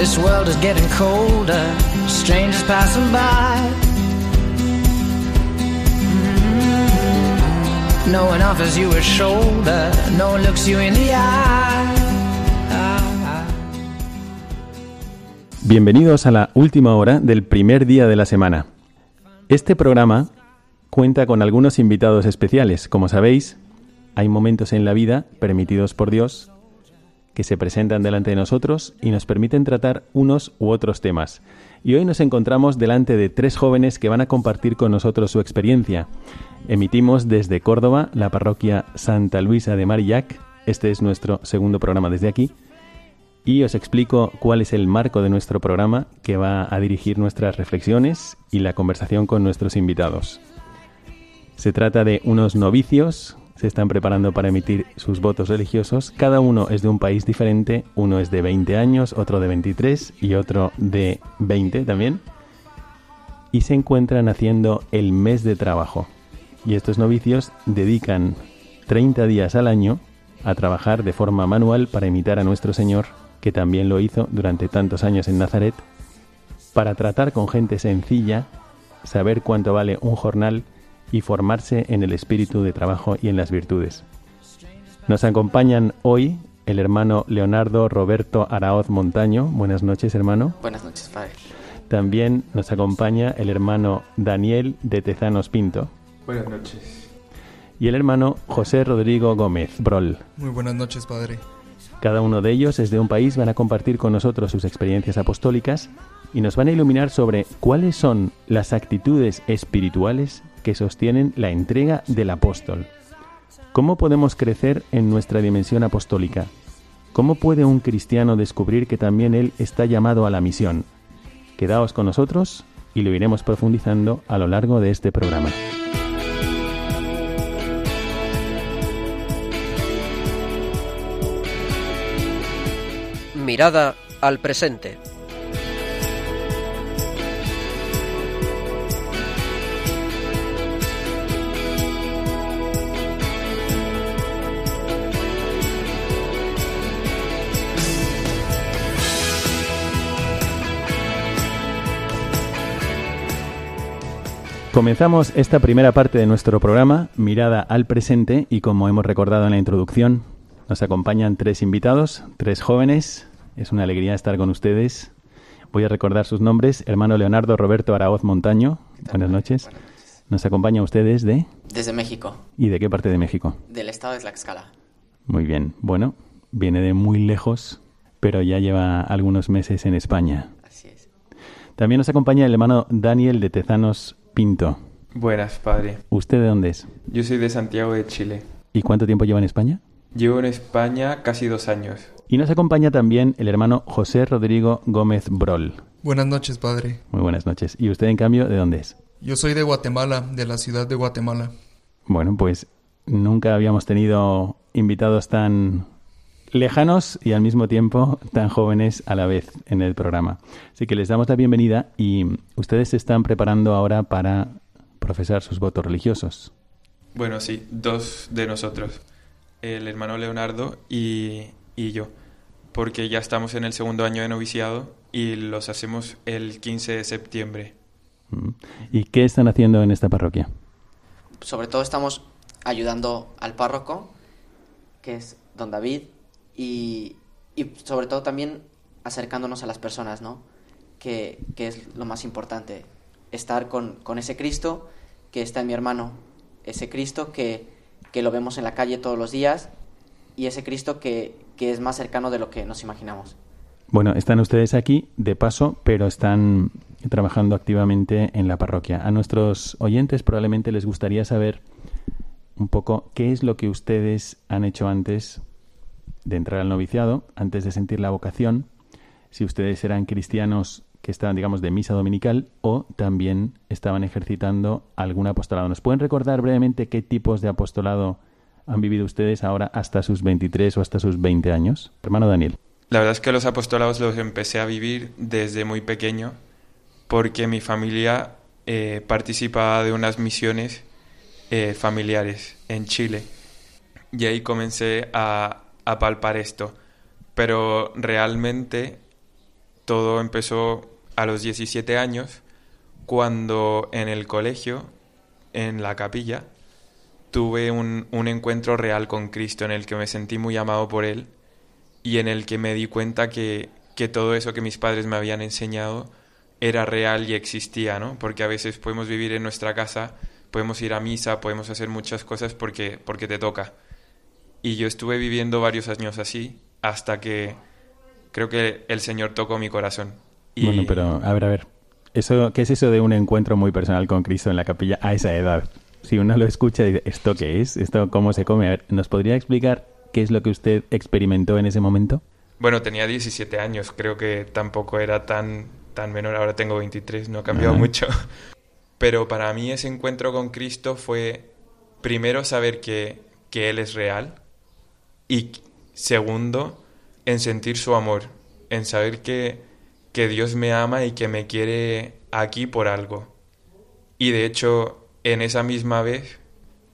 This world is getting colder, strangers passing by. Bienvenidos a la última hora del primer día de la semana. Este programa cuenta con algunos invitados especiales. Como sabéis, hay momentos en la vida permitidos por Dios que se presentan delante de nosotros y nos permiten tratar unos u otros temas. Y hoy nos encontramos delante de tres jóvenes que van a compartir con nosotros su experiencia. Emitimos desde Córdoba, la parroquia Santa Luisa de Marillac. Este es nuestro segundo programa desde aquí. Y os explico cuál es el marco de nuestro programa que va a dirigir nuestras reflexiones y la conversación con nuestros invitados. Se trata de unos novicios se están preparando para emitir sus votos religiosos. Cada uno es de un país diferente, uno es de 20 años, otro de 23 y otro de 20 también. Y se encuentran haciendo el mes de trabajo. Y estos novicios dedican 30 días al año a trabajar de forma manual para imitar a nuestro Señor, que también lo hizo durante tantos años en Nazaret, para tratar con gente sencilla, saber cuánto vale un jornal y formarse en el espíritu de trabajo y en las virtudes. Nos acompañan hoy el hermano Leonardo Roberto Araoz Montaño. Buenas noches, hermano. Buenas noches, padre. También nos acompaña el hermano Daniel de Tezanos Pinto. Buenas noches. Y el hermano José Rodrigo Gómez Brol. Muy buenas noches, padre. Cada uno de ellos es de un país, van a compartir con nosotros sus experiencias apostólicas y nos van a iluminar sobre cuáles son las actitudes espirituales que sostienen la entrega del apóstol. ¿Cómo podemos crecer en nuestra dimensión apostólica? ¿Cómo puede un cristiano descubrir que también él está llamado a la misión? Quedaos con nosotros y lo iremos profundizando a lo largo de este programa. Mirada al presente. Comenzamos esta primera parte de nuestro programa, Mirada al presente, y como hemos recordado en la introducción, nos acompañan tres invitados, tres jóvenes. Es una alegría estar con ustedes. Voy a recordar sus nombres. Hermano Leonardo Roberto Araoz Montaño. Buenas noches. Nos acompaña ustedes de... Desde México, ¿Y de qué parte de México? del estado de Tlaxcala. Muy bien. Bueno, viene de muy lejos, pero ya lleva algunos meses en España. Así es. También nos acompaña el hermano Daniel de Tezanos Pinto. Buenas, padre. ¿Usted de dónde es? Yo soy de Santiago de Chile. ¿Y cuánto tiempo lleva en España? Llevo en España casi dos años. Y nos acompaña también el hermano José Rodrigo Gómez Brol. Buenas noches, padre. Muy buenas noches. ¿Y usted, en cambio, de dónde es? Yo soy de Guatemala, de la ciudad de Guatemala. Bueno, pues nunca habíamos tenido invitados tan lejanos y al mismo tiempo tan jóvenes a la vez en el programa. Así que les damos la bienvenida y ustedes se están preparando ahora para profesar sus votos religiosos. Bueno, sí, dos de nosotros. El hermano Leonardo y, y yo. Porque ya estamos en el segundo año de noviciado y los hacemos el 15 de septiembre. Mm. ¿Y qué están haciendo en esta parroquia? Sobre todo estamos ayudando al párroco que es don David, y, y sobre todo también acercándonos a las personas, ¿no? Que, que es lo más importante, estar con, con ese Cristo que está en mi hermano, ese Cristo que, que lo vemos en la calle todos los días y ese Cristo que, que es más cercano de lo que nos imaginamos. Bueno, están ustedes aquí de paso, pero están trabajando activamente en la parroquia. A nuestros oyentes probablemente les gustaría saber un poco qué es lo que ustedes han hecho antes de entrar al noviciado, antes de sentir la vocación, si ustedes eran cristianos que estaban, digamos, de misa dominical o también estaban ejercitando algún apostolado. ¿Nos pueden recordar brevemente qué tipos de apostolado han vivido ustedes ahora hasta sus 23 o hasta sus 20 años? Hermano Daniel. La verdad es que los apostolados los empecé a vivir desde muy pequeño porque mi familia eh, participaba de unas misiones eh, familiares en Chile y ahí comencé a, a palpar esto. Pero realmente todo empezó a los 17 años cuando en el colegio, en la capilla, tuve un, un encuentro real con Cristo en el que me sentí muy amado por Él y en el que me di cuenta que, que todo eso que mis padres me habían enseñado era real y existía, ¿no? Porque a veces podemos vivir en nuestra casa, podemos ir a misa, podemos hacer muchas cosas porque, porque te toca. Y yo estuve viviendo varios años así hasta que creo que el Señor tocó mi corazón. Y Bueno, pero a ver, a ver. Eso, ¿Qué es eso de un encuentro muy personal con Cristo en la capilla a esa edad? Si uno lo escucha y dice, ¿esto qué es? ¿Esto cómo se come? A ver, ¿nos podría explicar qué es lo que usted experimentó en ese momento? Bueno, tenía 17 años, creo que tampoco era tan, tan menor, ahora tengo 23, no ha cambiado Ajá. mucho. Pero para mí ese encuentro con Cristo fue primero saber que, que Él es real y segundo, en sentir su amor, en saber que, que Dios me ama y que me quiere aquí por algo. Y de hecho, en esa misma vez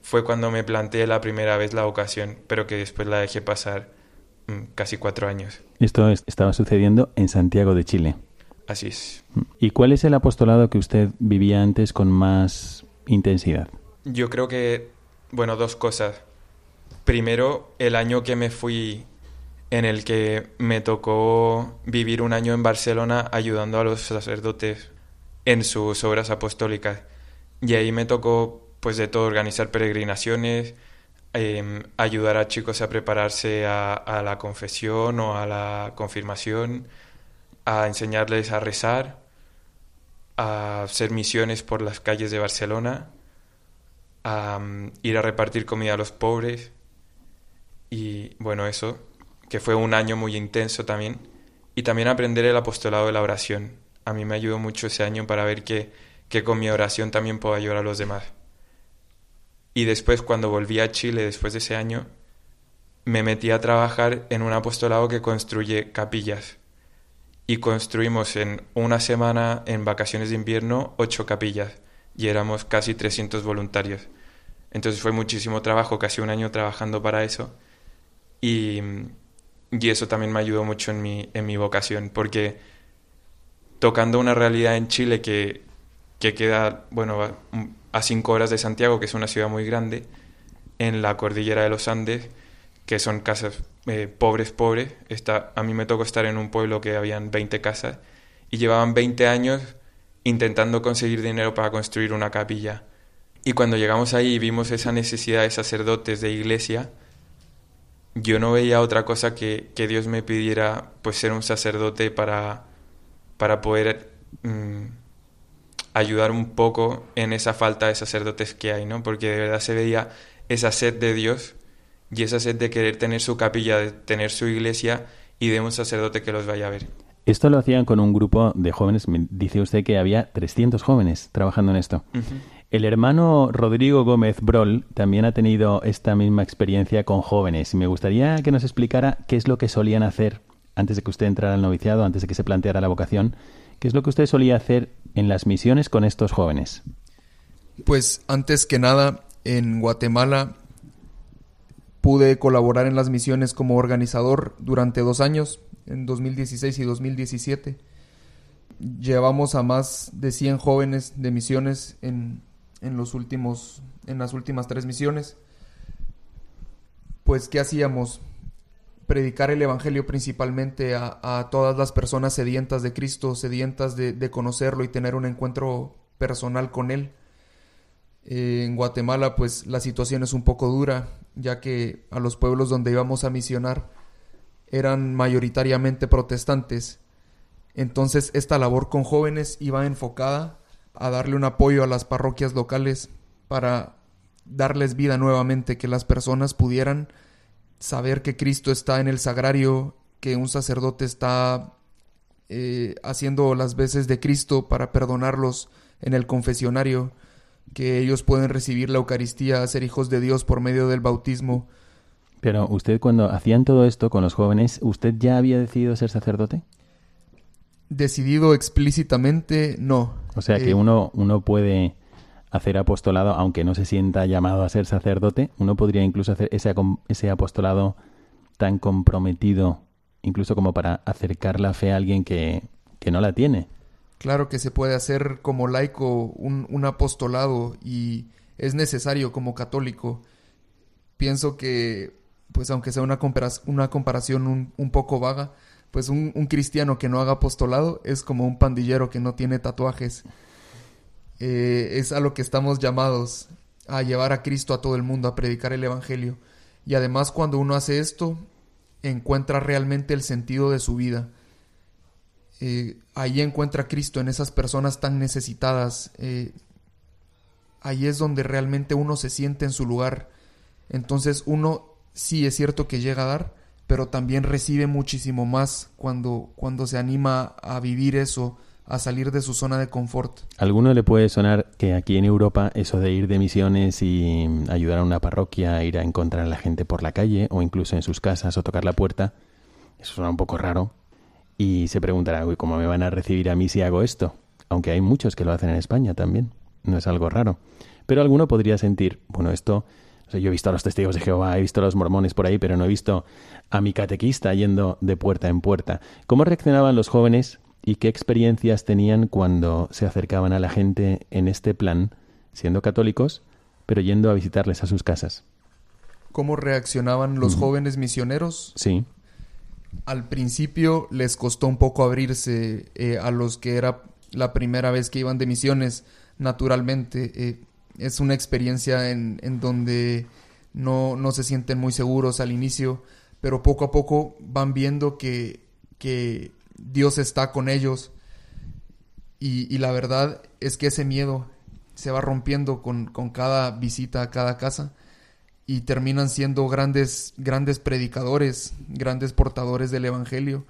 fue cuando me planteé la primera vez la vocación, pero que después la dejé pasar mm, casi cuatro años. Esto es- estaba sucediendo en Santiago de Chile. Así es. ¿Y cuál es el apostolado que usted vivía antes con más intensidad? Yo creo que, bueno, dos cosas. Primero, el año que me fui, en el que me tocó vivir un año en Barcelona ayudando a los sacerdotes en sus obras apostólicas. Y ahí me tocó, pues, de todo, organizar peregrinaciones, em, ayudar a chicos a prepararse a, la confesión o a la confirmación, a enseñarles a rezar, a hacer misiones por las calles de Barcelona a mm, ir a repartir comida a los pobres y bueno, eso, que fue un año muy intenso también. Y también aprender el apostolado de la oración. A mí me ayudó mucho ese año para ver que, que con mi oración también puedo ayudar a los demás. Y después, cuando volví a Chile, después de ese año, me metí a trabajar en un apostolado que construye capillas. Y construimos en una semana, en vacaciones de invierno, ocho capillas. Y éramos casi 300 voluntarios. Entonces fue muchísimo trabajo, casi un año trabajando para eso. Y, y eso también me ayudó mucho en mi, en mi vocación, porque tocando una realidad en Chile que, que queda, bueno, a, cinco horas de Santiago, que es una ciudad muy grande, en la cordillera de los Andes, que son casas eh, pobres, pobres. Está, a mí me tocó estar en un pueblo que habían 20 casas y llevaban 20 años intentando conseguir dinero para construir una capilla. Y cuando llegamos ahí y vimos esa necesidad de sacerdotes de iglesia, yo no veía otra cosa que, que Dios me pidiera pues ser un sacerdote para, para poder mm, ayudar un poco en esa falta de sacerdotes que hay, ¿no? Porque de verdad se veía esa sed de Dios y esa sed de querer tener su capilla, de tener su iglesia y de un sacerdote que los vaya a ver. Esto lo hacían con un grupo de jóvenes. Me dice usted que había 300 jóvenes trabajando en esto. El hermano Rodrigo Gómez Brol también ha tenido esta misma experiencia con jóvenes. Y me gustaría que nos explicara qué es lo que solían hacer antes de que usted entrara al noviciado, antes de que se planteara la vocación. ¿Qué es lo que usted solía hacer en las misiones con estos jóvenes? Pues antes que nada, en Guatemala pude colaborar en las misiones como organizador durante dos años, en 2016 y 2017. Llevamos a más de 100 jóvenes de misiones en, en los últimos, en las últimas tres misiones. pues, ¿qué hacíamos? Predicar el Evangelio principalmente a, todas las personas sedientas de Cristo, sedientas de, conocerlo y tener un encuentro personal con Él. Eh, en Guatemala, pues, la situación es un poco dura, ya que a los pueblos donde íbamos a misionar eran mayoritariamente protestantes. Entonces, esta labor con jóvenes iba enfocada a darle un apoyo a las parroquias locales para darles vida nuevamente, que las personas pudieran saber que Cristo está en el sagrario, que un sacerdote está eh, haciendo las veces de Cristo para perdonarlos en el confesionario, que ellos pueden recibir la Eucaristía, ser hijos de Dios por medio del bautismo. Pero usted cuando hacían todo esto con los jóvenes, ¿usted ya había decidido ser sacerdote? Decidido explícitamente, no. O sea que eh, uno, uno puede hacer apostolado, aunque no se sienta llamado a ser sacerdote, uno podría incluso hacer ese, ese apostolado tan comprometido, incluso como para acercar la fe a alguien que, que no la tiene. Claro que se puede hacer como laico un, un apostolado y es necesario como católico. Pienso que, pues aunque sea una, una comparación un, un, poco vaga, pues un, cristiano que no haga apostolado es como un pandillero que no tiene tatuajes. Eh, es a lo que estamos llamados a llevar a Cristo a todo el mundo, a predicar el Evangelio. Y además cuando uno hace esto, encuentra realmente el sentido de su vida. Eh, ahí encuentra Cristo en esas personas tan necesitadas. Eh, ahí es donde realmente uno se siente en su lugar. Entonces uno sí es cierto que llega a dar, pero también recibe muchísimo más cuando, cuando se anima a vivir eso, a salir de su zona de confort. ¿A alguno le puede sonar que aquí en Europa eso de ir de misiones y ayudar a una parroquia, ir a encontrar a la gente por la calle o incluso en sus casas o tocar la puerta, eso suena un poco raro. Y se preguntará, uy, ¿cómo me van a recibir a mí si hago esto? Aunque hay muchos que lo hacen en España también, no es algo raro. Pero alguno podría sentir, bueno, esto, yo he visto a los testigos de Jehová, he visto a los mormones por ahí, pero no he visto a mi catequista yendo de puerta en puerta. ¿Cómo reaccionaban los jóvenes y qué experiencias tenían cuando se acercaban a la gente en este plan, siendo católicos, pero yendo a visitarles a sus casas. ¿Cómo reaccionaban los jóvenes misioneros? Sí. Al principio les costó un poco abrirse eh, a los que era la primera vez que iban de misiones, naturalmente. Eh, es una experiencia en, en donde no, no, se sienten muy seguros al inicio, pero poco a poco van viendo que, que Dios está con ellos. Y, la verdad es que ese miedo se va rompiendo con, cada visita a cada casa y terminan siendo grandes, grandes predicadores, grandes portadores del Evangelio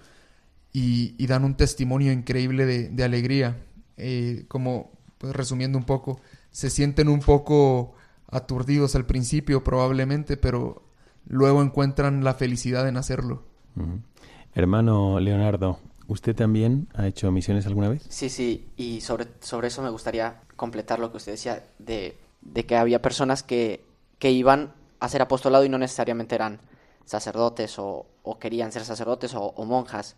y, dan un testimonio increíble de, alegría. Eh, como pues, resumiendo un poco, se sienten un poco aturdidos al principio probablemente, pero luego encuentran la felicidad en hacerlo. Hermano Leonardo, ¿Usted también ha hecho misiones alguna vez? Sí, sí, y sobre, sobre eso me gustaría completar lo que usted decía de, que había personas que, que, iban a ser apostolado y no necesariamente eran sacerdotes o, querían ser sacerdotes o, monjas.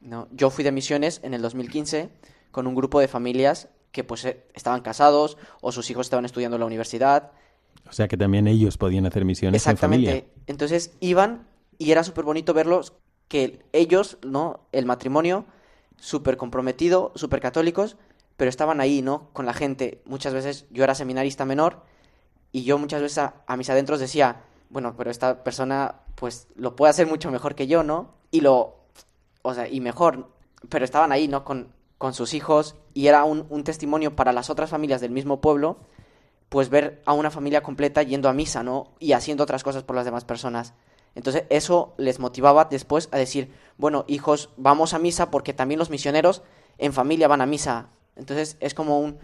¿no? Yo fui de misiones en el 2015 con un grupo de familias que pues eh, estaban casados o sus hijos estaban estudiando en la universidad. O sea que también ellos podían hacer misiones en familia. Entonces iban y era súper bonito verlos que ellos, ¿no? El matrimonio, súper comprometido, súper católicos, pero estaban ahí, ¿no? Con la gente. Muchas veces yo era seminarista menor y yo muchas veces a, mis adentros decía, bueno, pero esta persona pues lo puede hacer mucho mejor que yo, ¿no? Y lo, o sea, y mejor, pero estaban ahí, ¿no? Con, con sus hijos y era un, un testimonio para las otras familias del mismo pueblo, pues ver a una familia completa yendo a misa, ¿no? Y haciendo otras cosas por las demás personas. Entonces eso les motivaba después a decir, bueno, hijos, vamos a misa porque también los misioneros en familia van a misa. Entonces es como un,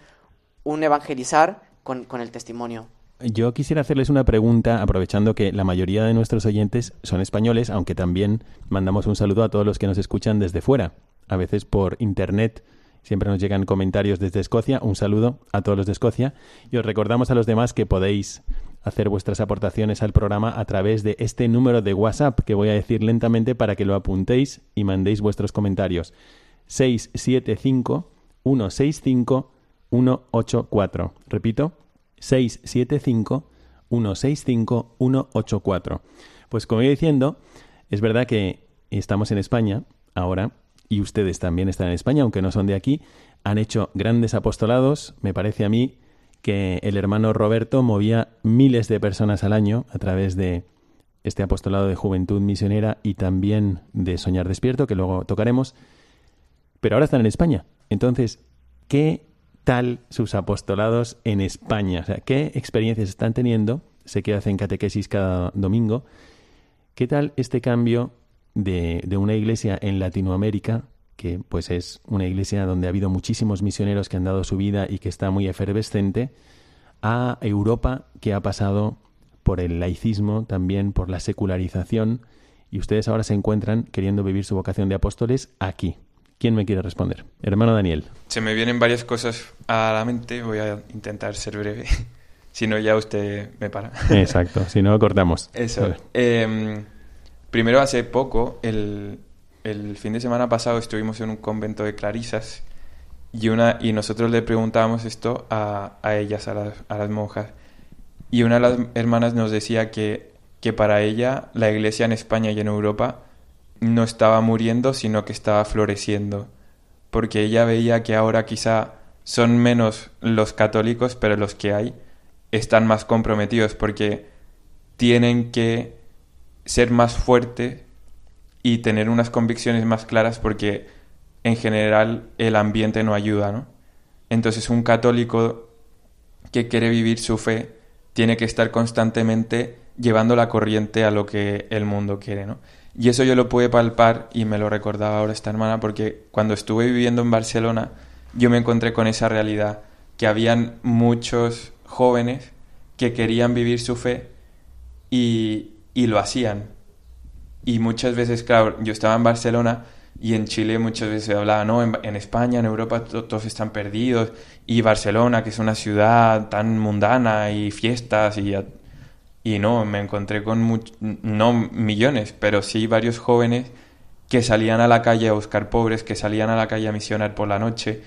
un evangelizar con, con el testimonio. Yo quisiera hacerles una pregunta, aprovechando que la mayoría de nuestros oyentes son españoles, aunque también mandamos un saludo a todos los que nos escuchan desde fuera, a veces por internet. Siempre nos llegan comentarios desde Escocia. Un saludo a todos los de Escocia. Y os recordamos a los demás que podéis hacer vuestras aportaciones al programa a través de este número de WhatsApp que voy a decir lentamente para que lo apuntéis y mandéis vuestros comentarios. 675 165 184. Repito, 675 165 184. Pues como iba diciendo, es verdad que estamos en España ahora y ustedes también están en España, aunque no son de aquí, han hecho grandes apostolados. Me parece a mí que el hermano Roberto movía miles de personas al año a través de este apostolado de juventud misionera y también de Soñar Despierto, que luego tocaremos. Pero ahora están en España. Entonces, ¿qué tal sus apostolados en España? O sea, ¿qué experiencias están teniendo? Sé que hacen catequesis cada domingo. ¿Qué tal este cambio de, de una iglesia en Latinoamérica que pues es una iglesia donde ha habido muchísimos misioneros que han dado su vida y que está muy efervescente, a Europa que ha pasado por el laicismo, también por la secularización, y ustedes ahora se encuentran queriendo vivir su vocación de apóstoles aquí. ¿Quién me quiere responder? Hermano Daniel. Se me vienen varias cosas a la mente, voy a intentar ser breve. si no, ya usted me para. Exacto, si no, cortamos. Eso. Eh, primero, hace poco, el, el fin de semana pasado estuvimos en un convento de clarisas y, una, y nosotros le preguntábamos esto a, a ellas, a las, a las, monjas. Y una de las hermanas nos decía que, que para ella la iglesia en España y en Europa no estaba muriendo, sino que estaba floreciendo. Porque ella veía que ahora quizá son menos los católicos, pero los que hay están más comprometidos porque tienen que ser más fuertes y tener unas convicciones más claras porque en general el ambiente no ayuda, ¿no? Entonces un católico que quiere vivir su fe tiene que estar constantemente llevando la corriente a lo que el mundo quiere, ¿no? Y eso yo lo pude palpar y me lo recordaba ahora esta hermana porque cuando estuve viviendo en Barcelona yo me encontré con esa realidad que habían muchos jóvenes que querían vivir su fe y, y lo hacían, y muchas veces, claro, yo estaba en Barcelona y en Chile muchas veces se hablaba, no, en, España, en Europa todos están perdidos y Barcelona, que es una ciudad tan mundana y fiestas y, y no, me encontré con no millones, pero sí varios jóvenes que salían a la calle a buscar pobres, que salían a la calle a misionar por la noche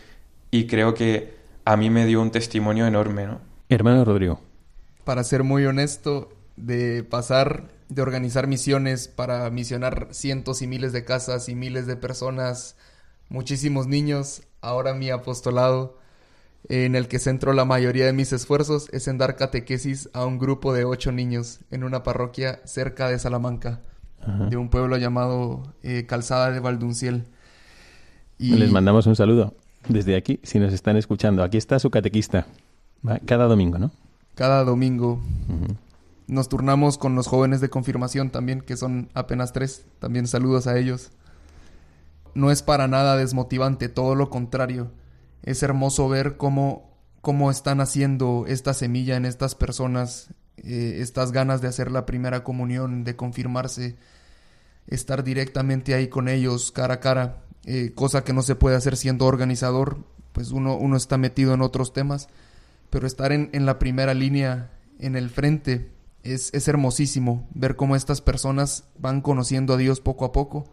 y creo que a mí me dio un testimonio enorme, ¿no? Hermano Rodrigo. Para ser muy honesto, de pasar de organizar misiones para misionar cientos y miles de casas y miles de personas, muchísimos niños. Ahora mi apostolado, en el que centro la mayoría de mis esfuerzos, es en dar catequesis a un grupo de ocho niños en una parroquia cerca de Salamanca, de un pueblo llamado eh, Calzada de Valdunciel. Y... Les mandamos un saludo desde aquí, si nos están escuchando. Aquí está su catequista, cada domingo, ¿no? Cada domingo. Nos turnamos con los jóvenes de confirmación también, que son apenas tres. También saludos a ellos. No es para nada desmotivante, todo lo contrario. Es hermoso ver cómo, cómo están haciendo esta semilla en estas personas, eh, estas ganas de hacer la primera comunión, de confirmarse, estar directamente ahí con ellos, cara a cara, eh, cosa que no se puede hacer siendo organizador, pues uno, uno está metido en otros temas, pero estar en, en la primera línea, en el frente, es, es, hermosísimo ver cómo estas personas van conociendo a Dios poco a poco.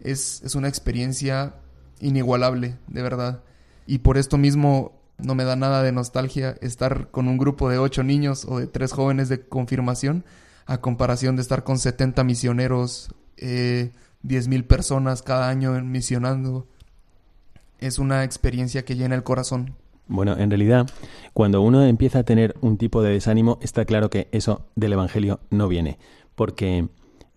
Es, es una experiencia inigualable, de verdad. Y por esto mismo no me da nada de nostalgia estar con un grupo de ocho niños o de tres jóvenes de confirmación a comparación de estar con 70 misioneros, eh, mil personas cada año misionando. Es una experiencia que llena el corazón. Bueno, en realidad, cuando uno empieza a tener un tipo de desánimo, está claro que eso del Evangelio no viene, porque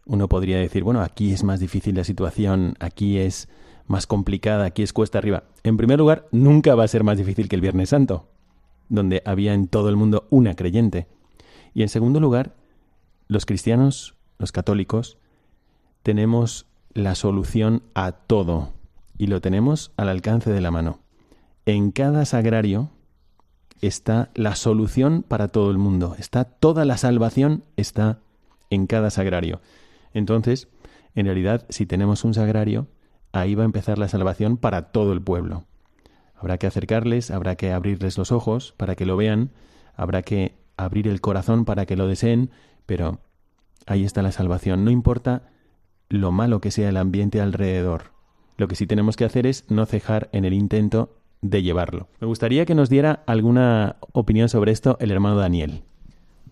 uno podría decir, bueno, aquí es más difícil la situación, aquí es más complicada, aquí es cuesta arriba. En primer lugar, nunca va a ser más difícil que el Viernes Santo, donde había en todo el mundo una creyente. Y en segundo lugar, los cristianos, los católicos, tenemos la solución a todo y lo tenemos al alcance de la mano en cada sagrario está la solución para todo el mundo. Está toda la salvación está en cada sagrario. Entonces, en realidad, si tenemos un sagrario, ahí va a empezar la salvación para todo el pueblo. Habrá que acercarles, habrá que abrirles los ojos para que lo vean, habrá que abrir el corazón para que lo deseen, pero ahí está la salvación. No importa lo malo que sea el ambiente alrededor. Lo que sí tenemos que hacer es no cejar en el intento de llevarlo. Me gustaría que nos diera alguna opinión sobre esto el hermano Daniel.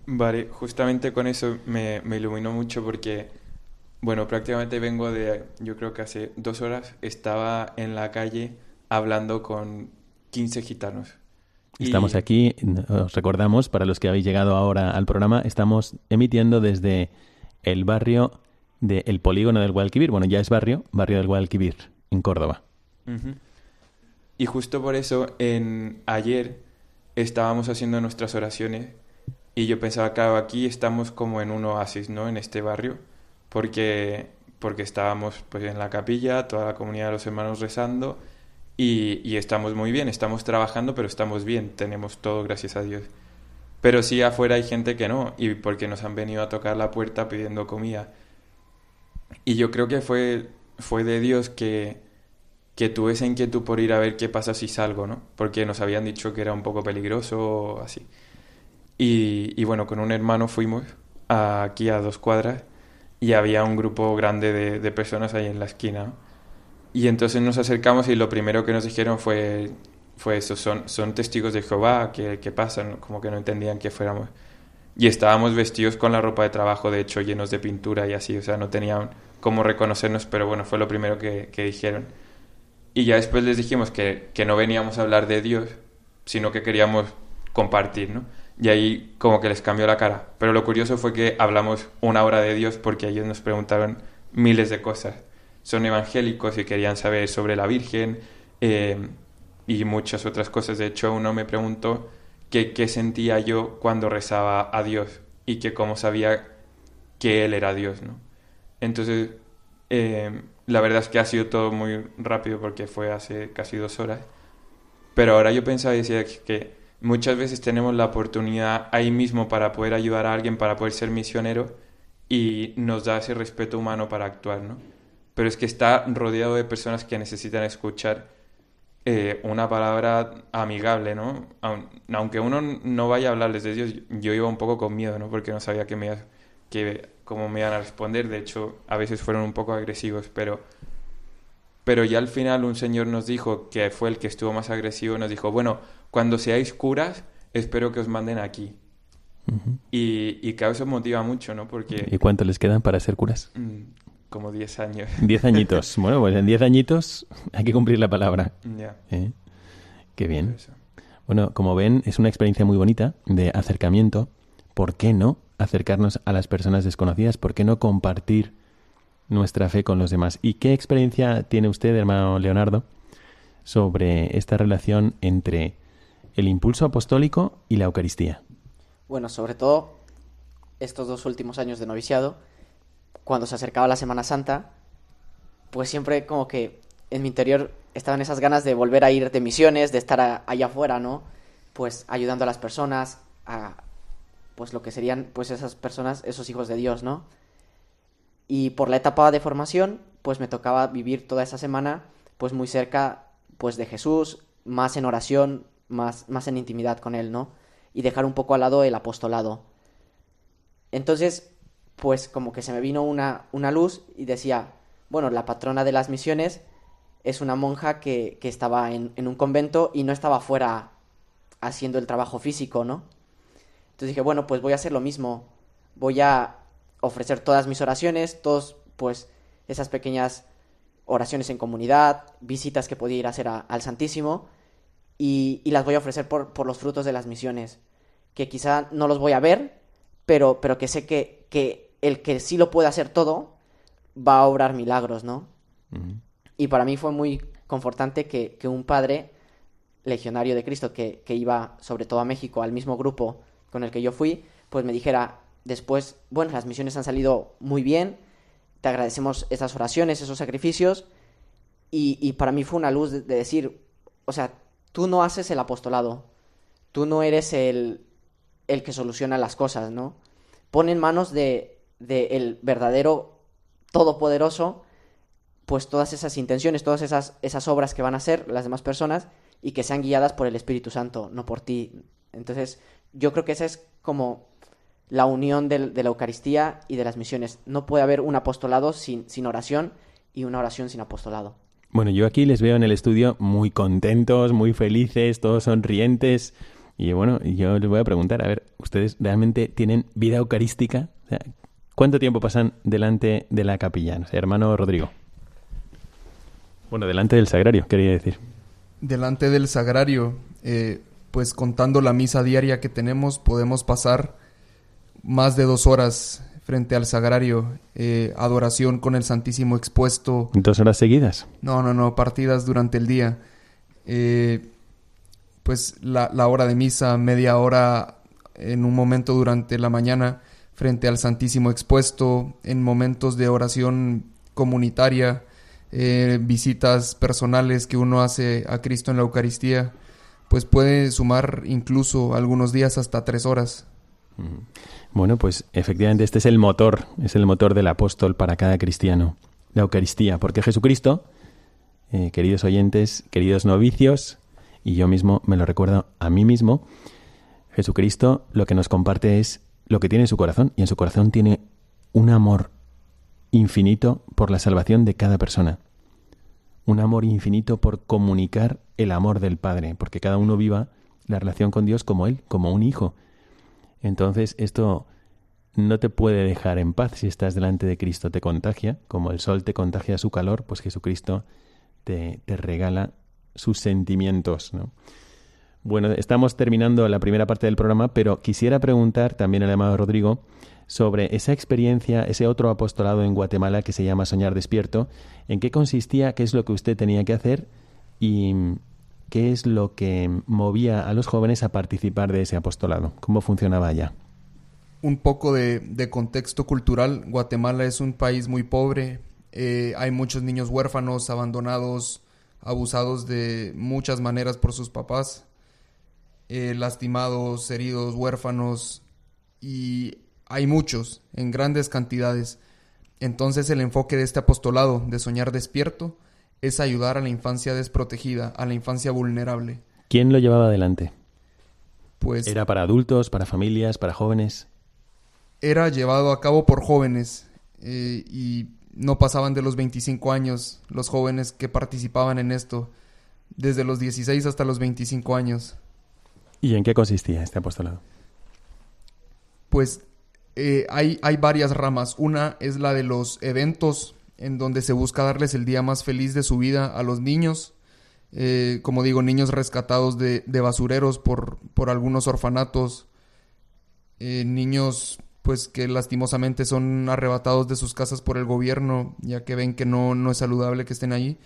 Vale, justamente con eso me, me iluminó mucho porque, bueno, prácticamente vengo de, yo creo que hace dos horas estaba en la calle hablando con 15 gitanos. Y- Estamos aquí, os recordamos, para los que habéis llegado ahora al programa, estamos emitiendo desde el barrio del polígono del Guadalquivir. Bueno, ya es barrio, barrio del Guadalquivir, en Córdoba. Y justo por eso, en ayer estábamos haciendo nuestras oraciones y yo pensaba, claro, aquí estamos como en un oasis, ¿no? En este barrio, porque, porque estábamos pues en la capilla, toda la comunidad de los hermanos rezando y, y estamos muy bien, estamos trabajando, pero estamos bien, tenemos todo, gracias a Dios. Pero sí afuera hay gente que no, y porque nos han venido a tocar la puerta pidiendo comida. Y yo creo que fue, fue de Dios que, que tuve esa inquietud por ir a ver qué pasa si salgo, ¿no? Porque nos habían dicho que era un poco peligroso así. Y, bueno, con un hermano fuimos aquí a dos cuadras y había un grupo grande de, de personas ahí en la esquina. Y entonces nos acercamos y lo primero que nos dijeron fue, fue eso, son, son testigos de Jehová, ¿qué, qué pasa? Como que no entendían que fuéramos. Y estábamos vestidos con la ropa de trabajo, de hecho, llenos de pintura y así, o sea, no tenían cómo reconocernos, pero bueno, fue lo primero que, que dijeron. Y ya después les dijimos que, que no veníamos a hablar de Dios, sino que queríamos compartir, ¿no? Y ahí como que les cambió la cara. Pero lo curioso fue que hablamos una hora de Dios porque ellos nos preguntaron miles de cosas. Son evangélicos y querían saber sobre la Virgen eh, y muchas otras cosas. De hecho, uno me preguntó que qué sentía yo cuando rezaba a Dios y que cómo sabía que Él era Dios, ¿no? Entonces, eh, la verdad es que ha sido todo muy rápido porque fue hace casi dos horas. Pero ahora yo pensaba y decía que muchas veces tenemos la oportunidad ahí mismo para poder ayudar a alguien, para poder ser misionero y nos da ese respeto humano para actuar, ¿no? Pero es que está rodeado de personas que necesitan escuchar eh, una palabra amigable, ¿no? Aun- Aunque uno no vaya a hablarles de Dios, yo iba un poco con miedo, ¿no? Porque no sabía que me, cómo me iban a responder. De hecho, a veces fueron un poco agresivos, pero, pero ya al final un señor nos dijo, que fue el que estuvo más agresivo, nos dijo, bueno, cuando seáis curas, espero que os manden aquí. Y, y claro, eso motiva mucho, ¿no? Porque ¿Y cuánto les quedan para ser curas? mm, como 10 años. Diez añitos. bueno, pues en diez añitos hay que cumplir la palabra. ya. ¿eh? Qué bien. eso. Bueno, como ven, es una experiencia muy bonita de acercamiento. ¿Por qué no acercarnos a las personas desconocidas? ¿Por qué no compartir nuestra fe con los demás? ¿Y qué experiencia tiene usted, hermano Leonardo, sobre esta relación entre el impulso apostólico y la Eucaristía? Bueno, sobre todo estos dos últimos años de noviciado, cuando se acercaba la Semana Santa, pues siempre como que en mi interior estaban esas ganas de volver a ir de misiones, de estar allá afuera, ¿no? Pues ayudando a las personas, a pues lo que serían pues esas personas, esos hijos de Dios, ¿no? Y por la etapa de formación, pues me tocaba vivir toda esa semana pues muy cerca pues de Jesús, más en oración, más, más en intimidad con Él, ¿no? Y dejar un poco al lado el apostolado. Entonces, pues como que se me vino una, una luz y decía, bueno, la patrona de las misiones es una monja que, que estaba en, en un convento y no estaba fuera haciendo el trabajo físico, ¿no? Entonces dije, bueno, pues voy a hacer lo mismo. Voy a ofrecer todas mis oraciones, todos, pues, esas pequeñas oraciones en comunidad, visitas que podía ir a hacer a- al Santísimo, y, y las voy a ofrecer por, por los frutos de las misiones. Que quizá no los voy a ver, pero, pero que sé que, que el que sí lo puede hacer todo va a obrar milagros, ¿no? Y para mí fue muy confortante que, que un padre legionario de Cristo que, que iba sobre todo a México, al mismo grupo con el que yo fui, pues me dijera después, bueno, las misiones han salido muy bien, te agradecemos esas oraciones, esos sacrificios, y, para mí fue una luz de, de decir, o sea, tú no haces el apostolado, tú no eres el, el que soluciona las cosas, ¿no? Pon en manos de, de el verdadero todopoderoso pues todas esas intenciones, todas esas, esas obras que van a hacer las demás personas y que sean guiadas por el Espíritu Santo, no por ti. Entonces, yo creo que esa es como la unión de la Eucaristía y de las misiones. No puede haber un apostolado sin, sin oración y una oración sin apostolado. Bueno, yo aquí les veo en el estudio muy contentos, muy felices, todos sonrientes. Y bueno, yo les voy a preguntar, a ver, ¿ustedes realmente tienen vida eucarística? O sea, ¿Cuánto tiempo pasan delante de la capilla? No sé, hermano Rodrigo. Bueno, delante del sagrario, quería decir. Delante del sagrario, eh, pues contando la misa diaria que tenemos, podemos pasar más de dos horas frente al sagrario, eh, adoración con el Santísimo expuesto. ¿Dos horas seguidas? No, no, no, partidas durante el día. Eh, pues la, la hora de misa, media hora en un momento durante la mañana frente al Santísimo expuesto, en momentos de oración comunitaria, eh, visitas personales que uno hace a Cristo en la Eucaristía, pues puede sumar incluso algunos días hasta tres horas. Bueno, pues efectivamente este es el motor, es el motor del apóstol para cada cristiano, la Eucaristía, porque Jesucristo, eh, queridos oyentes, queridos novicios, y yo mismo me lo recuerdo a mí mismo, Jesucristo lo que nos comparte es lo que tiene en su corazón, y en su corazón tiene un amor infinito por la salvación de cada persona. Un amor infinito por comunicar el amor del Padre, porque cada uno viva la relación con Dios como Él, como un hijo. Entonces esto no te puede dejar en paz si estás delante de Cristo, te contagia, como el sol te contagia su calor, pues Jesucristo te, te regala sus sentimientos. ¿no? Bueno, estamos terminando la primera parte del programa, pero quisiera preguntar también al amado Rodrigo sobre esa experiencia, ese otro apostolado en Guatemala que se llama Soñar Despierto, en qué consistía, qué es lo que usted tenía que hacer y qué es lo que movía a los jóvenes a participar de ese apostolado, cómo funcionaba allá. Un poco de, de contexto cultural, Guatemala es un país muy pobre, eh, hay muchos niños huérfanos, abandonados, abusados de muchas maneras por sus papás, eh, lastimados, heridos, huérfanos, y hay muchos, en grandes cantidades. Entonces el enfoque de este apostolado, de soñar despierto, es ayudar a la infancia desprotegida, a la infancia vulnerable. ¿Quién lo llevaba adelante? Pues ¿Era para adultos, para familias, para jóvenes? era llevado a cabo por jóvenes eh, y no pasaban de los 25 años los jóvenes que participaban en esto, desde los 16 hasta los 25 años. ¿Y en qué consistía este apostolado? Pues eh, hay, hay varias ramas. Una es la de los eventos, en donde se busca darles el día más feliz de su vida a los niños. Eh, como digo, niños rescatados de, de basureros por, por algunos orfanatos. Eh, niños pues que lastimosamente son arrebatados de sus casas por el gobierno, ya que ven que no, no es saludable que estén ahí.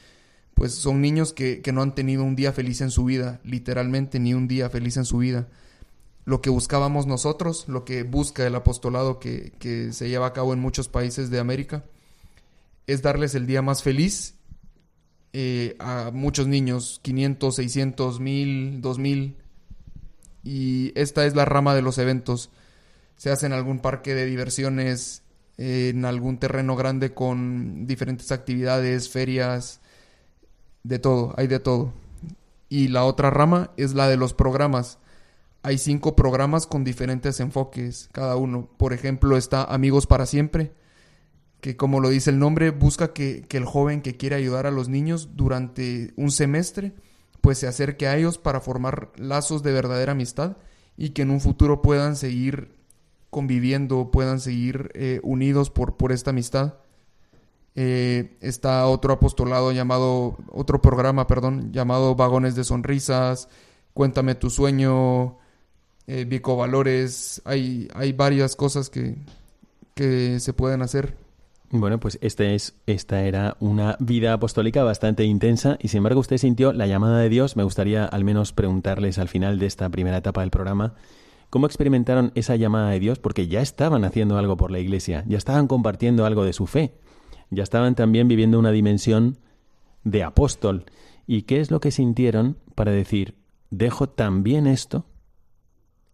Pues son niños que, que no han tenido un día feliz en su vida, literalmente ni un día feliz en su vida lo que buscábamos nosotros, lo que busca el apostolado que, se lleva a cabo en muchos países de América, es darles el día más feliz eh, a muchos niños, 500, 600, 1000, 2000. Y esta es la rama de los eventos. Se hace en algún parque de diversiones, en algún terreno grande con diferentes actividades, ferias, de todo, hay de todo. Y la otra rama es la de los programas hay cinco programas con diferentes enfoques cada uno. Por ejemplo, está Amigos para Siempre, que como lo dice el nombre, busca que, el joven que quiere ayudar a los niños durante un semestre, pues se acerque a ellos para formar lazos de verdadera amistad y que en un futuro puedan seguir conviviendo, puedan seguir eh, unidos por, por esta amistad. Eh, está otro apostolado llamado, otro programa, perdón, llamado Vagones de Sonrisas, Cuéntame tu sueño, eh, bicovalores, hay, hay varias cosas que, que se pueden hacer. Bueno, pues este es, esta era una vida apostólica bastante intensa y sin embargo usted sintió la llamada de Dios. Me gustaría al menos preguntarles al final de esta primera etapa del programa cómo experimentaron esa llamada de Dios porque ya estaban haciendo algo por la iglesia, ya estaban compartiendo algo de su fe, ya estaban también viviendo una dimensión de apóstol. ¿Y qué es lo que sintieron para decir, dejo también esto